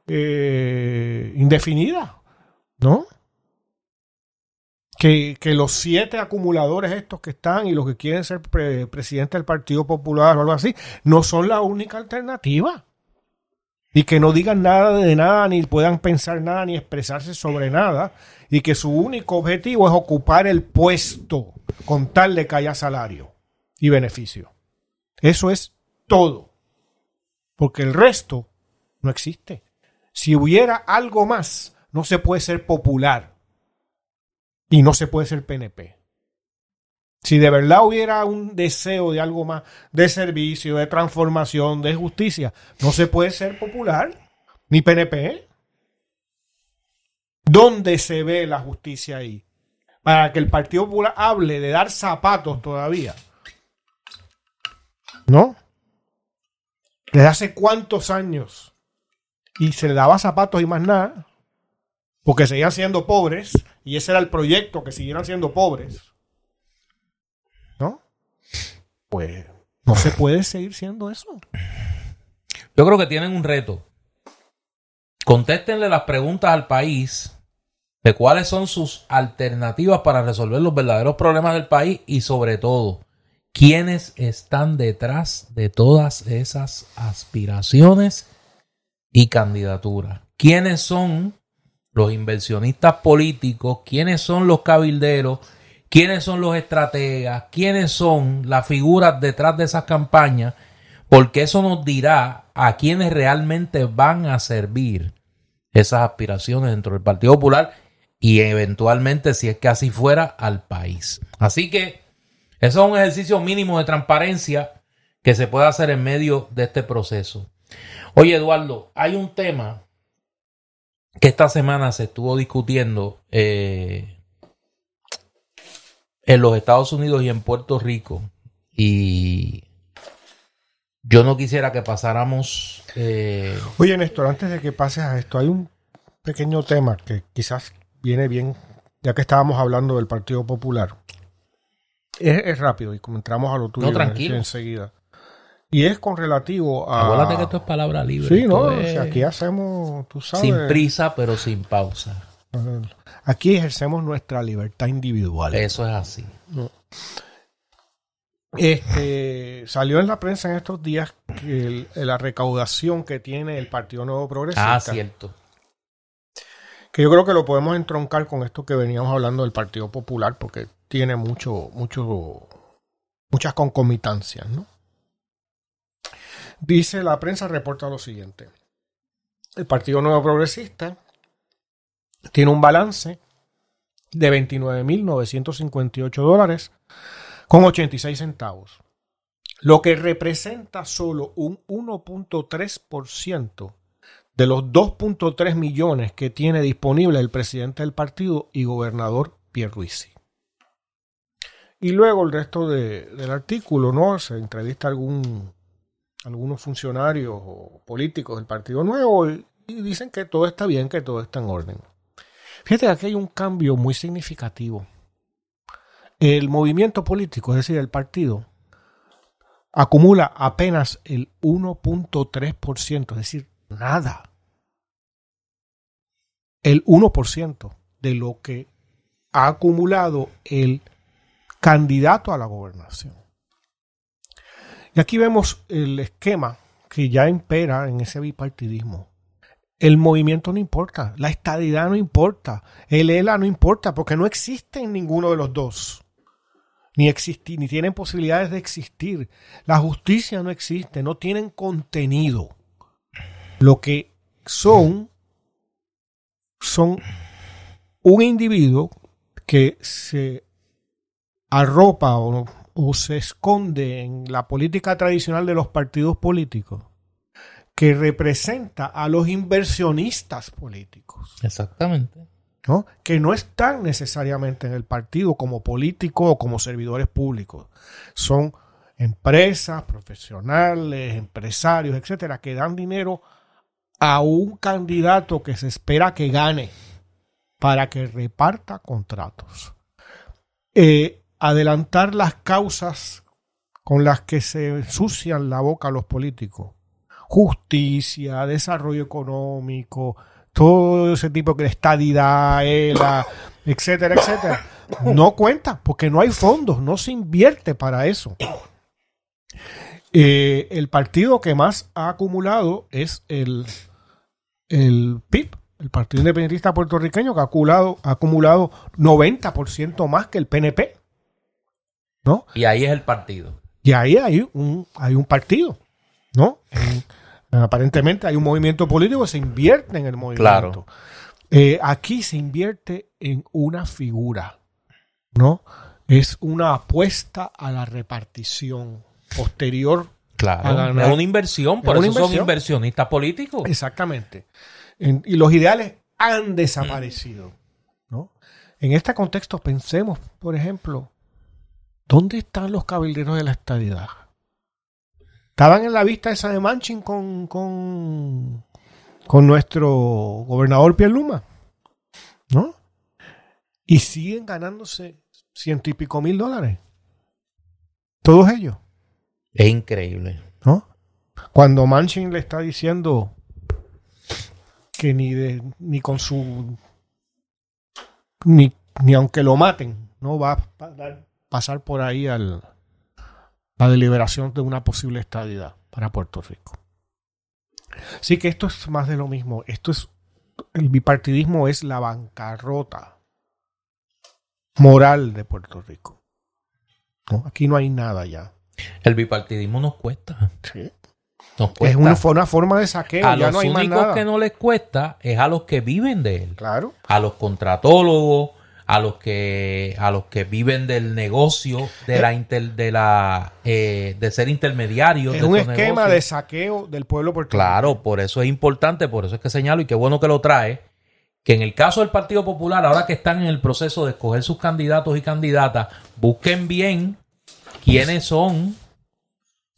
eh, indefinidas. ¿No? Que, que, los siete acumuladores estos que están y los que quieren ser presidente del Partido Popular o algo así, no son la única alternativa y que no digan nada de nada, ni puedan pensar nada, ni expresarse sobre nada, y que su único objetivo es ocupar el puesto con tal de que haya salario y beneficio. Eso es todo. Porque el resto no existe. Si hubiera algo más, no se puede ser popular y no se puede ser PNP. Si de verdad hubiera un deseo de algo más, de servicio, de transformación, de justicia, no se puede ser popular ni PNP. ¿Dónde se ve la justicia ahí? Para que el Partido Popular hable de dar zapatos todavía. ¿No? ¿Desde hace cuántos años? Y se le daba zapatos y más nada. Porque seguían siendo pobres. Y ese era el proyecto, que siguieran siendo pobres pues no se puede seguir siendo eso. Yo creo que tienen un reto. Contéstenle las preguntas al país de cuáles son sus alternativas para resolver los verdaderos problemas del país y sobre todo, quiénes están detrás de todas esas aspiraciones y candidaturas. ¿Quiénes son los inversionistas políticos? ¿Quiénes son los cabilderos? Quiénes son los estrategas, quiénes son las figuras detrás de esas campañas, porque eso nos dirá a quiénes realmente van a servir esas aspiraciones dentro del Partido Popular y eventualmente, si es que así fuera, al país. Así que eso es un ejercicio mínimo de transparencia que se puede hacer en medio de este proceso. Oye, Eduardo, hay un tema que esta semana se estuvo discutiendo eh, en los Estados Unidos y en Puerto Rico. Y yo no quisiera que pasáramos. Eh... Oye, Néstor, antes de que pases a esto, hay un pequeño tema que quizás viene bien, ya que estábamos hablando del Partido Popular. Es, rápido y como entramos a lo tuyo tranquilo. enseguida. Y es con relativo a. Acuérdate que esto es palabra libre. Sí, no, aquí hacemos, tú sabes. Sin prisa, pero sin pausa. Aquí ejercemos nuestra libertad individual. Eso es así. Este, salió en la prensa en estos días que la recaudación que tiene el Partido Nuevo Progresista. Ah, cierto. Que yo creo que lo podemos entroncar con esto que veníamos hablando del Partido Popular, porque tiene mucho, mucho, muchas concomitancias, ¿no? Dice la prensa, reporta lo siguiente. El Partido Nuevo Progresista tiene un balance de 29.958 dólares con 86 centavos, lo que representa solo un 1.3% de los 2.3 millones que tiene disponible el presidente del partido y gobernador Pierluisi. Y luego el resto de- del artículo, ¿no? Se entrevista a algún, algunos funcionarios o políticos del Partido Nuevo y dicen que todo está bien, que todo está en orden. Fíjate que aquí hay un cambio muy significativo. El movimiento político, es decir, el partido, acumula apenas el 1.3%, es decir, nada. El 1% de lo que ha acumulado el candidato a la gobernación. Y aquí vemos el esquema que ya impera en ese bipartidismo. El movimiento no importa, la estadidad no importa, el ELA no importa, porque no existe en ninguno de los dos. Ni, existi- ni tienen posibilidades de existir. La justicia no existe, no tienen contenido. Lo que son son un individuo que se arropa o, o se esconde en la política tradicional de los partidos políticos, que representa a los inversionistas políticos, Exactamente. ¿no? que no están necesariamente en el partido como políticos o como servidores públicos. Son empresas, profesionales, empresarios, etcétera, que dan dinero a un candidato que se espera que gane para que reparta contratos. Eh, adelantar las causas con las que se ensucian la boca los políticos. Justicia, desarrollo económico, todo ese tipo de estadidad, ELA, etcétera, etcétera. No cuenta porque no hay fondos, no se invierte para eso. Eh, el partido que más ha acumulado es el, el PIB, el Partido Independentista Puertorriqueño, que ha acumulado, ha acumulado 90% más que el PNP. ¿No? Y ahí es el partido. Y ahí hay un, hay un partido, ¿no? En- aparentemente hay un movimiento político que se invierte en el movimiento. Claro. Eh, aquí se invierte en una figura, ¿no? Es una apuesta a la repartición posterior a Claro. ganar. Es una inversión, por Es eso son inversionistas políticos. Exactamente. En- y los ideales han desaparecido. ¿no? En este contexto, pensemos, por ejemplo, ¿dónde están los cabilderos de la estadidad? Estaban en la vista esa de Manchin con, con, con nuestro gobernador Pierluma, ¿no? Y siguen ganándose ciento y pico mil dólares. Todos ellos. Es increíble. ¿no? Cuando Manchin le está diciendo que ni de, ni con su ni, ni aunque lo maten, no va a pasar por ahí al la deliberación de una posible estadidad para Puerto Rico. Así que esto es más de lo mismo. Esto es el bipartidismo es la bancarrota moral de Puerto Rico. ¿no? Aquí no hay nada ya. El bipartidismo nos cuesta. Sí. Nos Es cuesta. una, fue una forma de saqueo, a ya los no hay más únicos nada. que no les cuesta es a los que viven de él. Claro. A los contratólogos, a los que a los que viven del negocio, de la inter- de la eh, de ser intermediarios. Es de un esquema negocios. de saqueo del pueblo puertorriqueño. Claro, por eso es importante, por eso es que señalo y qué bueno que lo trae, que en el caso del Partido Popular, ahora que están en el proceso de escoger sus candidatos y candidatas, busquen bien quiénes son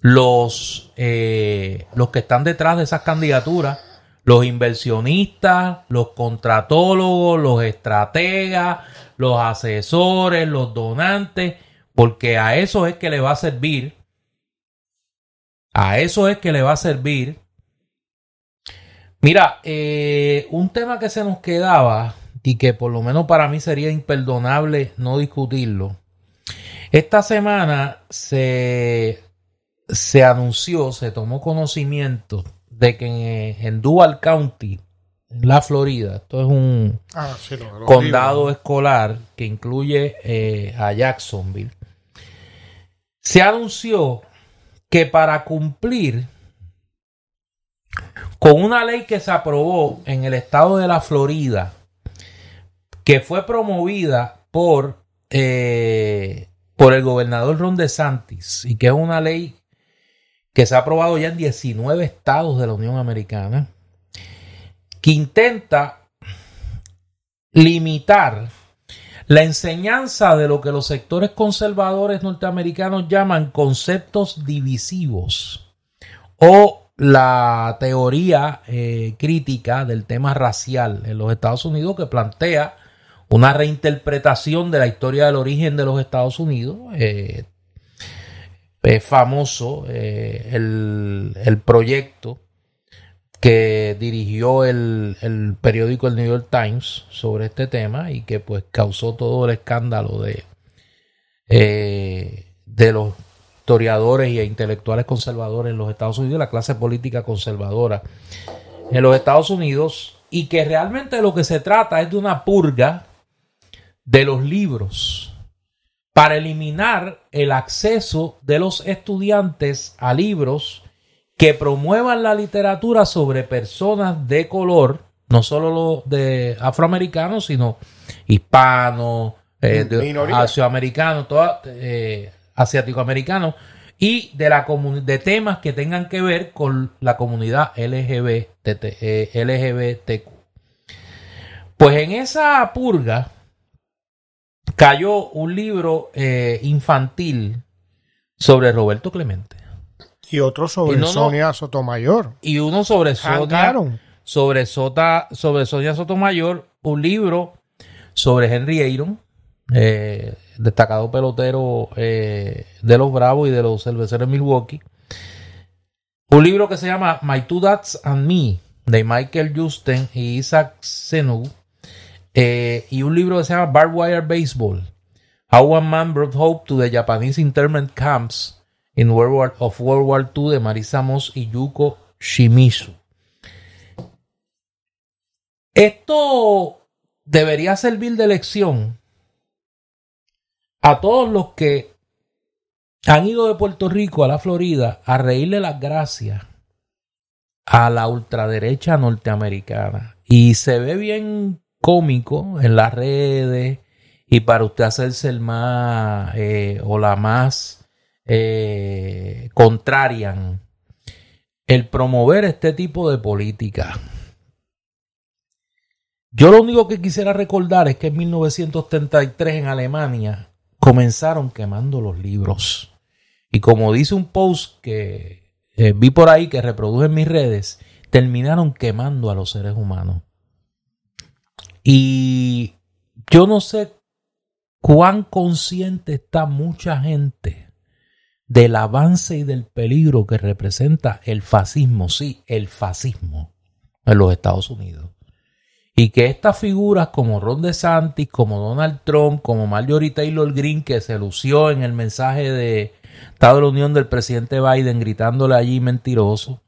los, eh, los que están detrás de esas candidaturas, los inversionistas, los contratólogos, los estrategas, los asesores, los donantes, porque a eso es que le va a servir, a eso es que le va a servir. Mira, eh, un tema que se nos quedaba y que por lo menos para mí sería imperdonable no discutirlo. Esta semana se, se anunció, se tomó conocimiento de que en, en Duval County, la Florida, esto es un Ah, sí, lo- lo condado digo. escolar que incluye eh, a Jacksonville, se anunció que para cumplir con una ley que se aprobó en el estado de la Florida, que fue promovida por, eh, por el gobernador Ron DeSantis y que es una ley que se ha aprobado ya en 19 estados de la Unión Americana, que intenta limitar la enseñanza de lo que los sectores conservadores norteamericanos llaman conceptos divisivos o la teoría eh, crítica del tema racial en los Estados Unidos que plantea una reinterpretación de la historia del origen de los Estados Unidos. Eh, es famoso eh, el, el proyecto que dirigió el, el, periódico el New York Times sobre este tema y que pues causó todo el escándalo de, eh, de los historiadores e intelectuales conservadores en los Estados Unidos, la clase política conservadora en los Estados Unidos, y que realmente lo que se trata es de una purga de los libros para eliminar el acceso de los estudiantes a libros que promuevan la literatura sobre personas de color, no solo los de afroamericanos, sino hispanos, eh, asiaamericanos, eh, asiático-americanos, y de, la de temas que tengan que ver con la comunidad LGBT, eh, LGBTQ. Pues en esa purga cayó un libro eh, infantil sobre Roberto Clemente. Y otro sobre Sonia Sotomayor. Y uno sobre Sonia, sobre, Sota, sobre Sonia Sotomayor, un libro sobre Henry Aaron, eh, destacado pelotero eh, de los Bravos y de los Cerveceros de Milwaukee. Un libro que se llama My Two Dads and Me, de Michael Justen y Isaac Senu. Eh, y un libro que se llama Barbed Wire Baseball. How One Man Brought Hope to the Japanese Internment Camps in World War, of World War II de Marisa Moss y Yuko Shimizu. Esto debería servir de lección a todos los que han ido de Puerto Rico a la Florida a reírle las gracias a la ultraderecha norteamericana. Y se ve bien cómico en las redes y para usted hacerse el más eh, o la más eh, contrarian el promover este tipo de política. Yo lo único que quisiera recordar es que en 1933 en Alemania comenzaron quemando los libros. Y como dice un post que eh, vi por ahí que reproduje en mis redes, terminaron quemando a los seres humanos. Y yo no sé cuán consciente está mucha gente del avance y del peligro que representa el fascismo, sí, el fascismo en los Estados Unidos. Y que estas figuras como Ron DeSantis, como Donald Trump, como Marjorie Taylor Greene, que se lució en el mensaje de Estado de la Unión del presidente Biden gritándole allí mentiroso,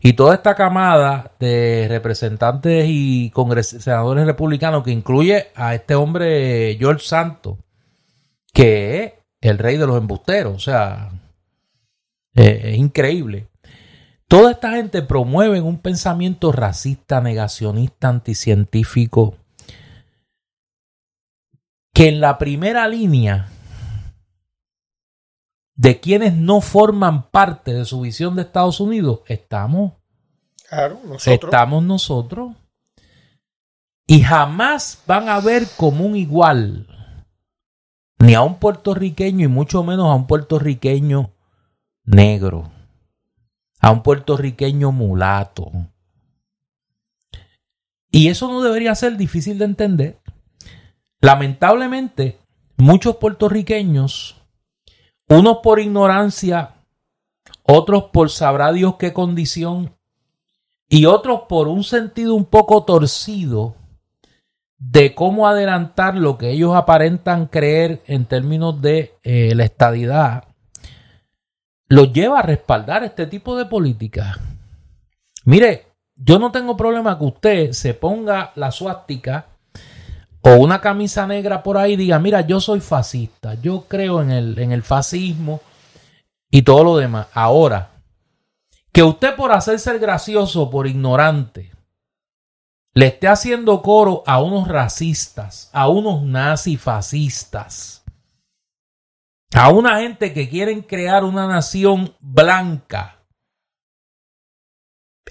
y toda esta camada de representantes y senadores republicanos que incluye a este hombre George Santos, que es el rey de los embusteros, o sea, eh, es increíble. Toda esta gente promueve un pensamiento racista, negacionista, anticientífico, que en la primera línea de quienes no forman parte de su visión de Estados Unidos estamos. nosotros. Estamos nosotros. Y jamás van a ver como un igual ni a un puertorriqueño y mucho menos a un puertorriqueño negro, a un puertorriqueño mulato. Y eso no debería ser difícil de entender. Lamentablemente, muchos puertorriqueños, unos por ignorancia, otros por sabrá Dios qué condición, y otros por un sentido un poco torcido, de cómo adelantar lo que ellos aparentan creer en términos de eh, la estadidad, los lleva a respaldar este tipo de política. Mire, yo no tengo problema que usted se ponga la suástica o una camisa negra por ahí y diga, mira, yo soy fascista, yo creo en el, en el fascismo y todo lo demás. Ahora, que usted por hacerse el gracioso, por ignorante, le esté haciendo coro a unos racistas, a unos nazifascistas, a una gente que quieren crear una nación blanca,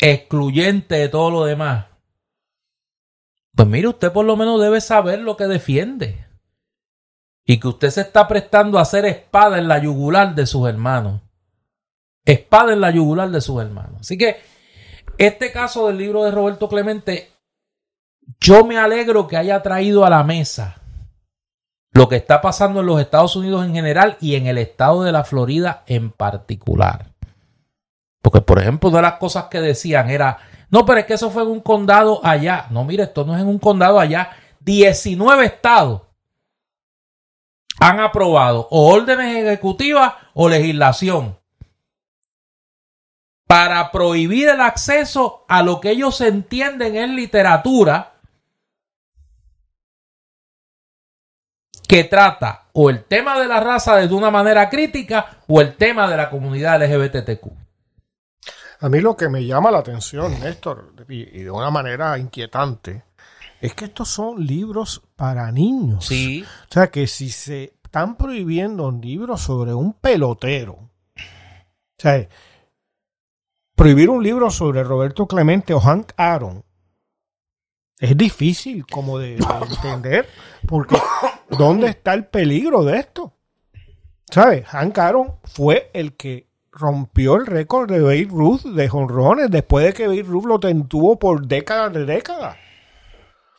excluyente de todo lo demás. Pues mire, usted por lo menos debe saber lo que defiende. y que usted se está prestando a hacer espada en la yugular de sus hermanos. Espada en la yugular de sus hermanos. Así que este caso del libro de Roberto Clemente, yo me alegro que haya traído a la mesa lo que está pasando en los Estados Unidos en general y en el estado de la Florida en particular. Porque, por ejemplo, una de las cosas que decían era, no, pero es que eso fue en un condado allá. No, mire, esto no es en un condado allá. 19 estados han aprobado o órdenes ejecutivas o legislación para prohibir el acceso a lo que ellos entienden en literatura que trata o el tema de la raza desde una manera crítica o el tema de la comunidad LGBTQ. A mí lo que me llama la atención, Néstor, y de una manera inquietante, es que estos son libros para niños. Sí. O sea, que si se están prohibiendo libros sobre un pelotero, o sea, prohibir un libro sobre Roberto Clemente o Hank Aaron es difícil como de, entender porque ¿dónde está el peligro de esto? ¿Sabes? Hank Aaron fue el que rompió el récord de Babe Ruth de jonrones después de que Babe Ruth lo tuvo por décadas de décadas.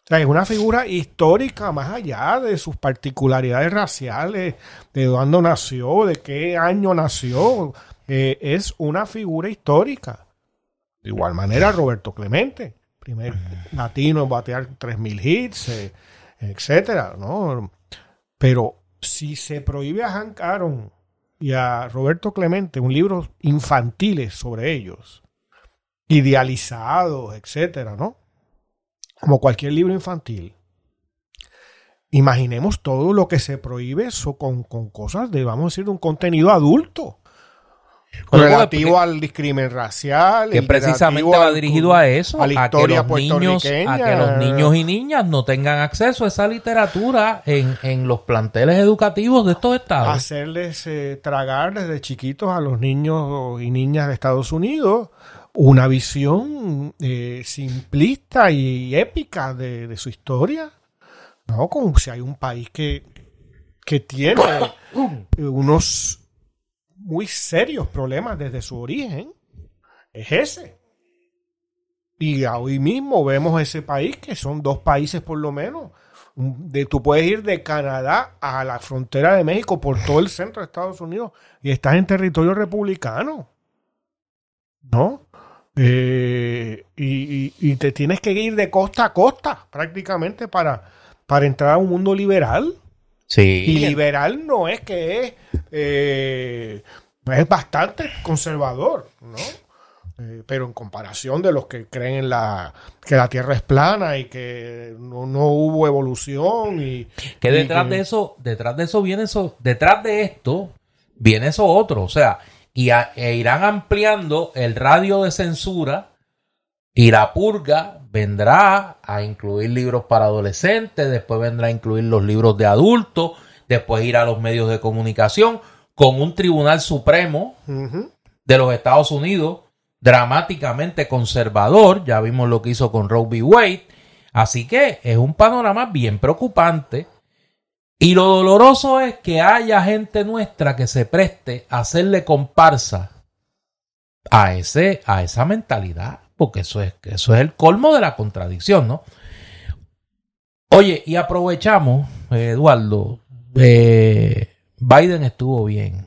O sea, es una figura histórica más allá de sus particularidades raciales, de dónde nació, de qué año nació. Eh, es una figura histórica. De igual manera, Roberto Clemente, primer latino en batear 3.000 hits, eh, etcétera, ¿no? Pero si se prohíbe a Hank Aaron y a Roberto Clemente un libro infantiles sobre ellos, idealizados, etcétera, ¿no? Como cualquier libro infantil. Imaginemos todo lo que se prohíbe con, con cosas de, vamos a decir, de un contenido adulto relativo al discrimen racial. Que precisamente va dirigido a eso, a, la que los niños, a que los niños y niñas no tengan acceso a esa literatura en, en los planteles educativos de estos estados. Hacerles eh, tragar desde chiquitos a los niños y niñas de Estados Unidos una visión eh, simplista y épica de, de, su historia. No, como si hay un país que, que tiene unos muy serios problemas desde su origen es ese. Y hoy mismo vemos ese país, que son dos países por lo menos. De, tú puedes ir de Canadá a la frontera de México por todo el centro de Estados Unidos y estás en territorio republicano. ¿No? Eh, y, te tienes que ir de costa a costa prácticamente para, para entrar a un mundo liberal. Y liberal no es que es, eh, es bastante conservador, ¿no? Eh, pero en comparación de los que creen en la que la Tierra es plana y que no, hubo evolución y que detrás de eso, detrás de eso viene eso, detrás de esto viene eso otro, o sea, y e irán ampliando el radio de censura y la purga vendrá a incluir libros para adolescentes, después vendrá a incluir los libros de adultos, después irá a los medios de comunicación con un tribunal supremo de los Estados Unidos dramáticamente conservador, ya vimos lo que hizo con Roe v. Wade, así que es un panorama bien preocupante. Y lo doloroso es que haya gente nuestra que se preste a hacerle comparsa a, ese, a esa mentalidad porque eso es, eso es el colmo de la contradicción, ¿no? Oye, y aprovechamos, Eduardo, eh, Biden estuvo bien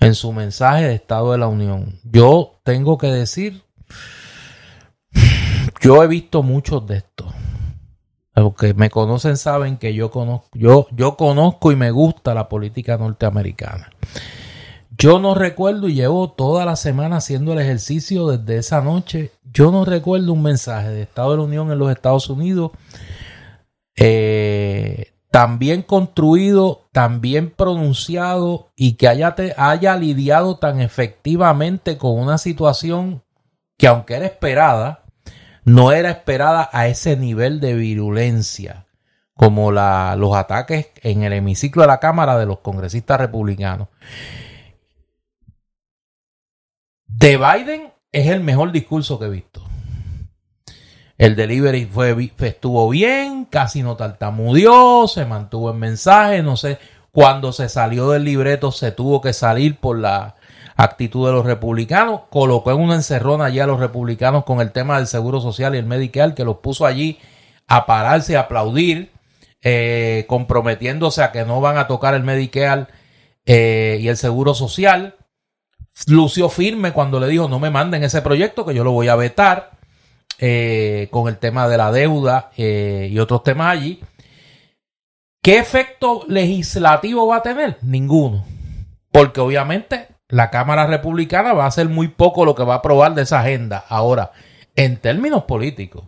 en su mensaje de Estado de la Unión. Yo tengo que decir, yo he visto muchos de estos. Los que me conocen saben que yo conozco, yo, yo conozco y me gusta la política norteamericana. Yo no recuerdo y llevo toda la semana haciendo el ejercicio desde esa noche. Yo no recuerdo un mensaje de Estado de la Unión en los Estados Unidos eh, tan bien construido, tan bien pronunciado y que haya, haya lidiado tan efectivamente con una situación que aunque era esperada, no era esperada a ese nivel de virulencia como la, los ataques en el hemiciclo de la Cámara de los congresistas republicanos. De Biden es el mejor discurso que he visto. El delivery fue, estuvo bien, casi no tartamudeó, se mantuvo en mensaje, no sé. Cuando se salió del libreto se tuvo que salir por la actitud de los republicanos. Colocó en una encerrona allí a los republicanos con el tema del seguro social y el medical, que los puso allí a pararse y aplaudir, eh, comprometiéndose a que no van a tocar el medical eh, y el seguro social. Lució firme cuando le dijo no me manden ese proyecto que yo lo voy a vetar. Eh, con el tema de la deuda eh, y otros temas allí. ¿Qué efecto legislativo va a tener? Ninguno. Porque obviamente la Cámara Republicana va a hacer muy poco lo que va a aprobar de esa agenda. Ahora, en términos políticos,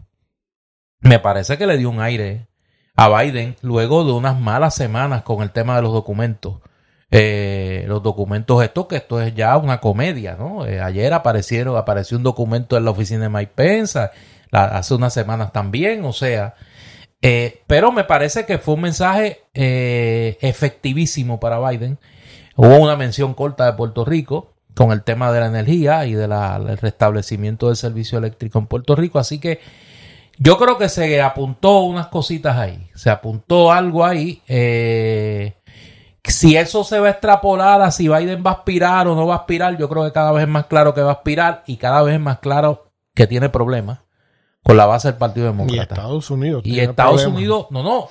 me parece que le dio un aire a Biden luego de unas malas semanas con el tema de los documentos. Eh, los documentos estos, que esto es ya una comedia, ¿no? Eh, ayer aparecieron, apareció un documento en la oficina de Mike hace unas semanas también, o sea, eh, pero me parece que fue un mensaje efectivísimo para Biden. Hubo una mención corta de Puerto Rico con el tema de la energía y del restablecimiento del servicio eléctrico en Puerto Rico, así que yo creo que se apuntó unas cositas ahí, se apuntó algo ahí. Eh, si eso se va a extrapolar a si Biden va a aspirar o no va a aspirar, yo creo que cada vez es más claro que va a aspirar y cada vez es más claro que tiene problemas con la base del Partido Demócrata. Y Estados Unidos. Y Estados Unidos, no, no.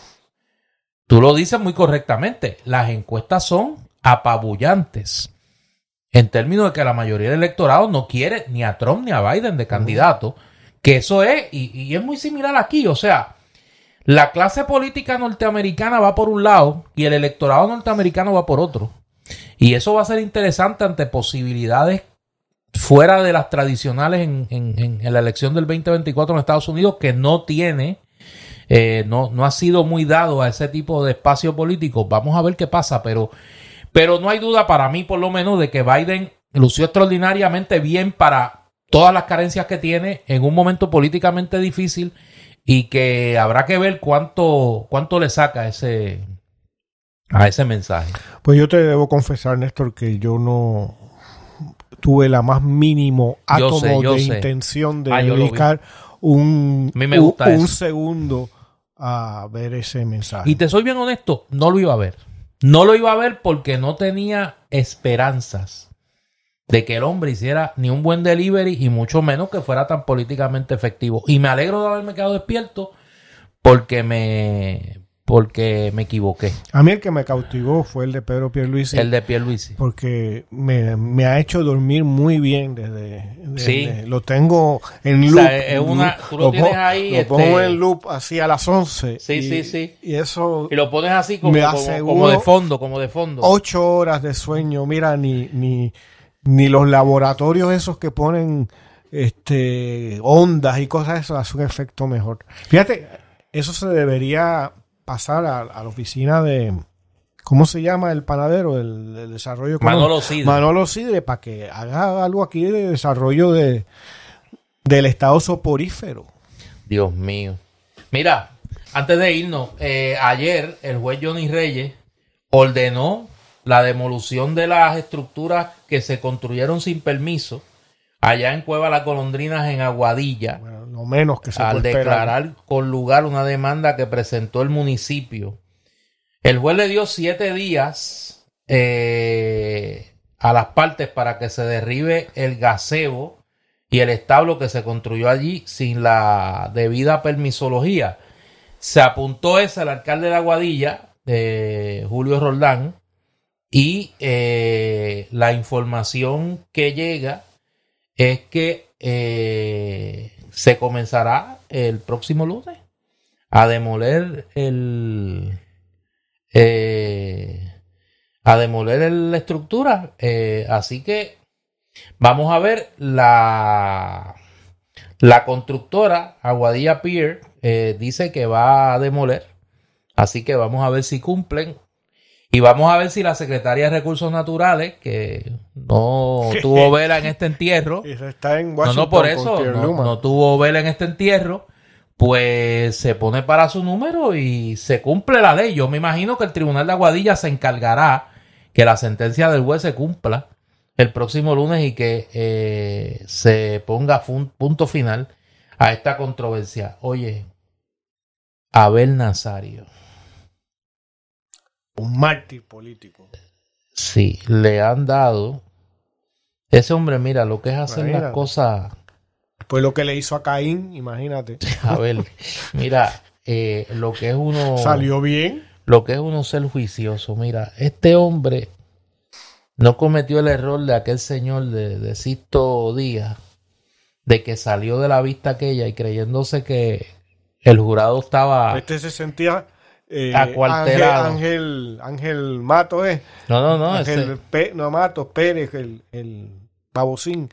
Tú lo dices muy correctamente. Las encuestas son apabullantes. En términos de que la mayoría del electorado no quiere ni a Trump ni a Biden de candidato. Que eso es, y, y es muy similar aquí. O sea, la clase política norteamericana va por un lado y el electorado norteamericano va por otro. Y eso va a ser interesante ante posibilidades fuera de las tradicionales en, la elección del 2024 en Estados Unidos, que no tiene, eh, no, no ha sido muy dado a ese tipo de espacio político. Vamos a ver qué pasa, pero, pero no hay duda para mí, por lo menos, de que Biden lució extraordinariamente bien para todas las carencias que tiene en un momento políticamente difícil y que habrá que ver cuánto, cuánto le saca ese, a ese mensaje. Pues yo te debo confesar, Néstor, que yo no tuve la más mínimo átomo de intención de ah, dedicar un, un, segundo a ver ese mensaje. Y te soy bien honesto, no lo iba a ver. No lo iba a ver porque no tenía esperanzas de que el hombre hiciera ni un buen delivery y mucho menos que fuera tan políticamente efectivo. Y me alegro de haberme quedado despierto porque me porque me equivoqué. A mí el que me cautivó fue el de Pedro Pierluisi. El de Pierluisi. Porque me, ha hecho dormir muy bien desde... sí. lo tengo en loop. es una, tú lo, tienes ahí... Lo pongo este en loop así a las 11. Sí, sí, sí. Y eso... Y lo pones así como, como, de fondo, como de fondo. Ocho horas de sueño. Mira, ni... ni ni los laboratorios esos que ponen este ondas y cosas eso hacen un efecto mejor. Fíjate, eso se debería pasar a, la oficina de ¿cómo se llama el panadero del, desarrollo Manolo Sidre. Manolo Sidre para que haga algo aquí de desarrollo de del estado soporífero. Dios mío. Mira, antes de irnos, eh, ayer el juez Johnny Reyes ordenó la demolición de las estructuras que se construyeron sin permiso allá en Cueva Las Golondrinas en Aguadilla. Bueno, menos que se Al declarar con lugar una demanda que presentó el municipio. El juez le dio siete días eh, a las partes para que se derribe el gazebo y el establo que se construyó allí sin la debida permisología. Se apuntó ese al alcalde de Aguadilla, de Julio Roldán, y eh, la información que llega es que eh, se comenzará el próximo lunes a demoler el eh, a demoler la estructura. Así que vamos a ver la la constructora Aguadilla Pier dice que va a demoler. Así que vamos a ver si cumplen y vamos a ver si la Secretaria de Recursos Naturales, que no tuvo vela en este entierro, está en no, no por eso, no, tuvo vela en este entierro, pues se pone para su número y se cumple la ley. Yo me imagino que el Tribunal de Aguadilla se encargará que la sentencia del juez se cumpla el próximo lunes y que eh, se ponga punto final a esta controversia. Oye, Abel Nazario. Un mártir político. Sí, le han dado. Ese hombre, mira, lo que es hacer las cosas. Pues lo que le hizo a Caín, imagínate. A ver, mira, eh, lo que es uno. Salió bien. Lo que es uno ser juicioso. Mira, este hombre no cometió el error de aquel señor de, de Sisto Díaz, de que salió de la vista aquella y creyéndose que el jurado estaba. Este se sentía eh, Acuartelado. Ángel, Ángel, Ángel Matos, ¿eh? No, no, no. Ángel ese- no, Matos Pérez, el, el babocín.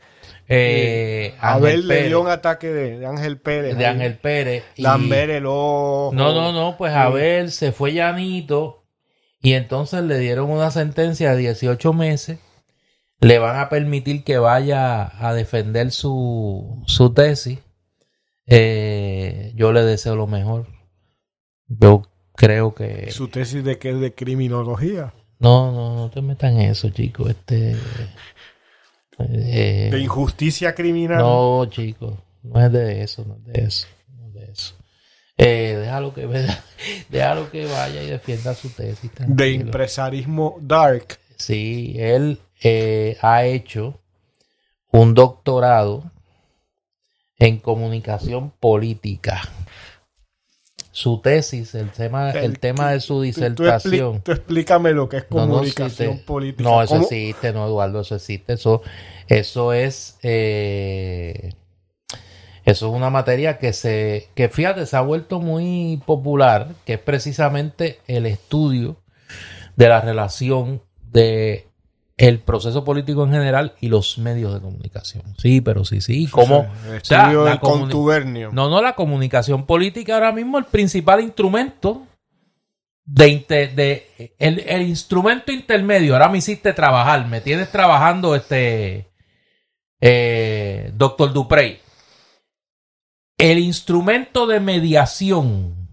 eh, Ángel Abel le dio un ataque de, de Ángel Pérez. de ahí. Ángel Pérez. y- el ojo. No, no, no, pues Sí. Abel se fue llanito y entonces le dieron una sentencia de 18 meses. Le van a permitir que vaya a defender su, su tesis. Eh, yo le deseo lo mejor. Yo creo que... Su tesis de que es de criminología. No, no, no te metas en eso, chico. Este... eh, De injusticia criminal. no, chico, no es de eso, no es de eso, no es de eso. Eh, déjalo que déjalo que vaya y defienda su tesis. de tranquilo. empresarismo dark. Sí, él eh, ha hecho un doctorado en comunicación política. Su tesis, el tema, el, El- tema de su Tú- tú, disertación. expli- tú explícame lo que es No, no, comunicación sí, te- política. No, eso ¿Cómo? existe, no, Eduardo, eso existe. Eso, eso es, eh, eso es una materia que se, que fíjate, se ha vuelto muy popular, que es precisamente el estudio de la relación de el proceso político en general y los medios de comunicación. Sí, pero sí, sí. ¿Cómo? El o sea, estudio la del comuni- contubernio. no, no, la comunicación política ahora mismo el principal instrumento de, de el, el instrumento intermedio. Ahora me hiciste trabajar, me tienes trabajando este eh, doctor Duprey. El instrumento de mediación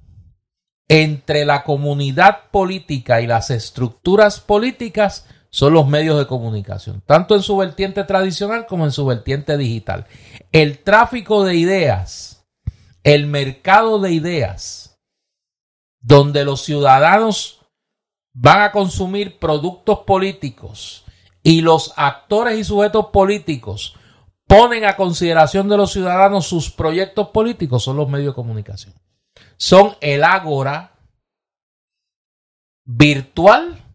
entre la comunidad política y las estructuras políticas son los medios de comunicación, tanto en su vertiente tradicional como en su vertiente digital. El tráfico de ideas, el mercado de ideas, donde los ciudadanos van a consumir productos políticos y los actores y sujetos políticos ponen a consideración de los ciudadanos sus proyectos políticos, son los medios de comunicación. Son el ágora virtual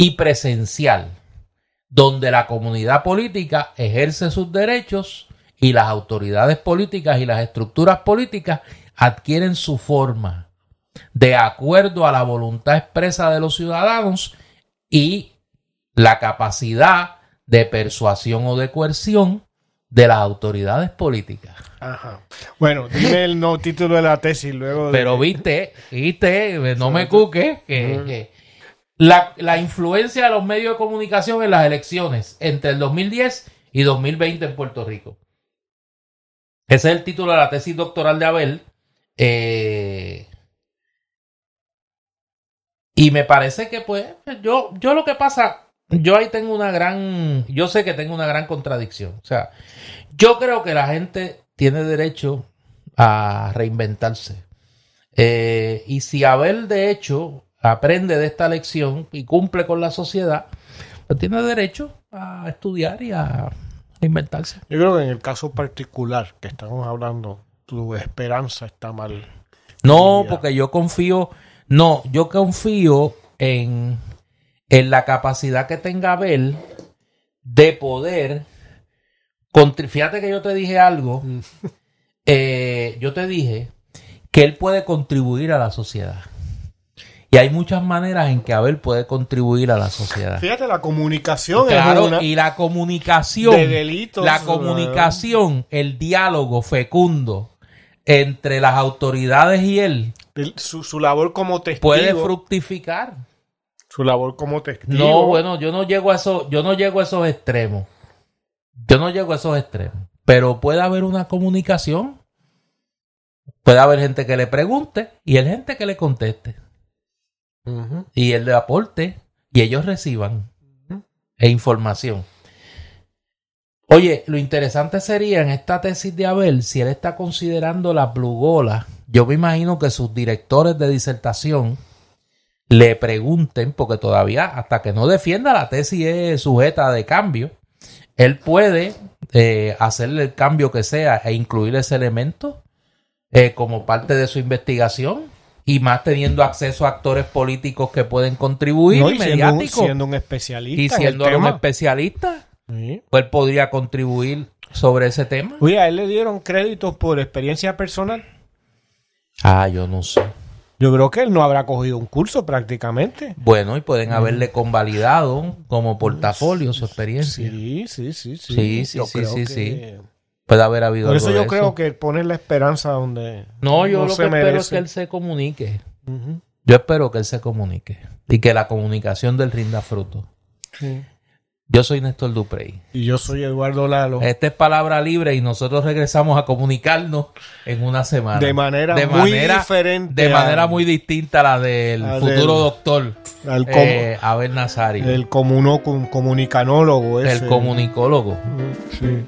y presencial, donde la comunidad política ejerce sus derechos y las autoridades políticas y las estructuras políticas adquieren su forma de acuerdo a la voluntad expresa de los ciudadanos y la capacidad de persuasión o de coerción de las autoridades políticas. Ajá. Bueno, dime el no título de la tesis luego de... Pero viste, viste, no me cuques, que, que la, la influencia de los medios de comunicación en las elecciones entre el 2010 y 2020 en Puerto Rico. Ese es el título de la tesis doctoral de Abel. Eh, y me parece que, pues, yo, yo lo que pasa, yo ahí tengo una gran, yo sé que tengo una gran contradicción. O sea, yo creo que la gente tiene derecho a reinventarse. Eh, y si Abel, de hecho, aprende de esta lección y cumple con la sociedad, pues tiene derecho a estudiar y a reinventarse. Yo creo que en el caso particular que estamos hablando, tu esperanza está mal. No, porque yo confío, no, yo confío en, en la capacidad que tenga Abel de poder. contri- Fíjate que yo te dije algo. eh, yo te dije que él puede contribuir a la sociedad. Y hay muchas maneras en que Abel puede contribuir a la sociedad. Fíjate, la comunicación Claro, es una y la comunicación, de delitos. la comunicación, el diálogo fecundo entre las autoridades y él el- su, su labor como testigo. puede fructificar. su labor como testigo. No, bueno, yo no llego a eso, yo no llego a esos extremos. Yo no llego a esos extremos. Pero puede haber una comunicación. Puede haber gente que le pregunte y el gente que le conteste. Y él le aporte y ellos reciban e información. Oye, lo interesante sería en esta tesis de Abel, si él está considerando la plugola, yo me imagino que sus directores de disertación le pregunten, porque todavía hasta que no defienda la tesis es sujeta de cambio, él puede eh, hacerle el cambio que sea e incluir ese elemento eh, como parte de su investigación y más teniendo acceso a actores políticos que pueden contribuir No, y siendo, un, mediáticos siendo un especialista. y siendo un especialista Sí. pues él podría contribuir sobre ese tema Oye, a él le dieron créditos por experiencia personal. ah yo no sé Yo creo que él no habrá cogido un curso prácticamente. bueno y pueden haberle convalidado como portafolio su experiencia Sí, sí, sí, sí. Sí, sí, Yo sí, creo sí, que- sí. Puede haber habido Por algo eso de yo creo que poner la esperanza donde no yo lo se que espero es que él se comunique yo espero que él se comunique y que la comunicación del rinda fruto Sí. yo soy Néstor Duprey Y yo soy Eduardo Lalo. Esta es palabra libre y nosotros regresamos a comunicarnos en una semana. De manera muy diferente De a- manera muy distinta a la del a futuro del- doctor al com- eh, Abel Nazario, el comuno, comunicanólogo ese. el comunicólogo. Sí.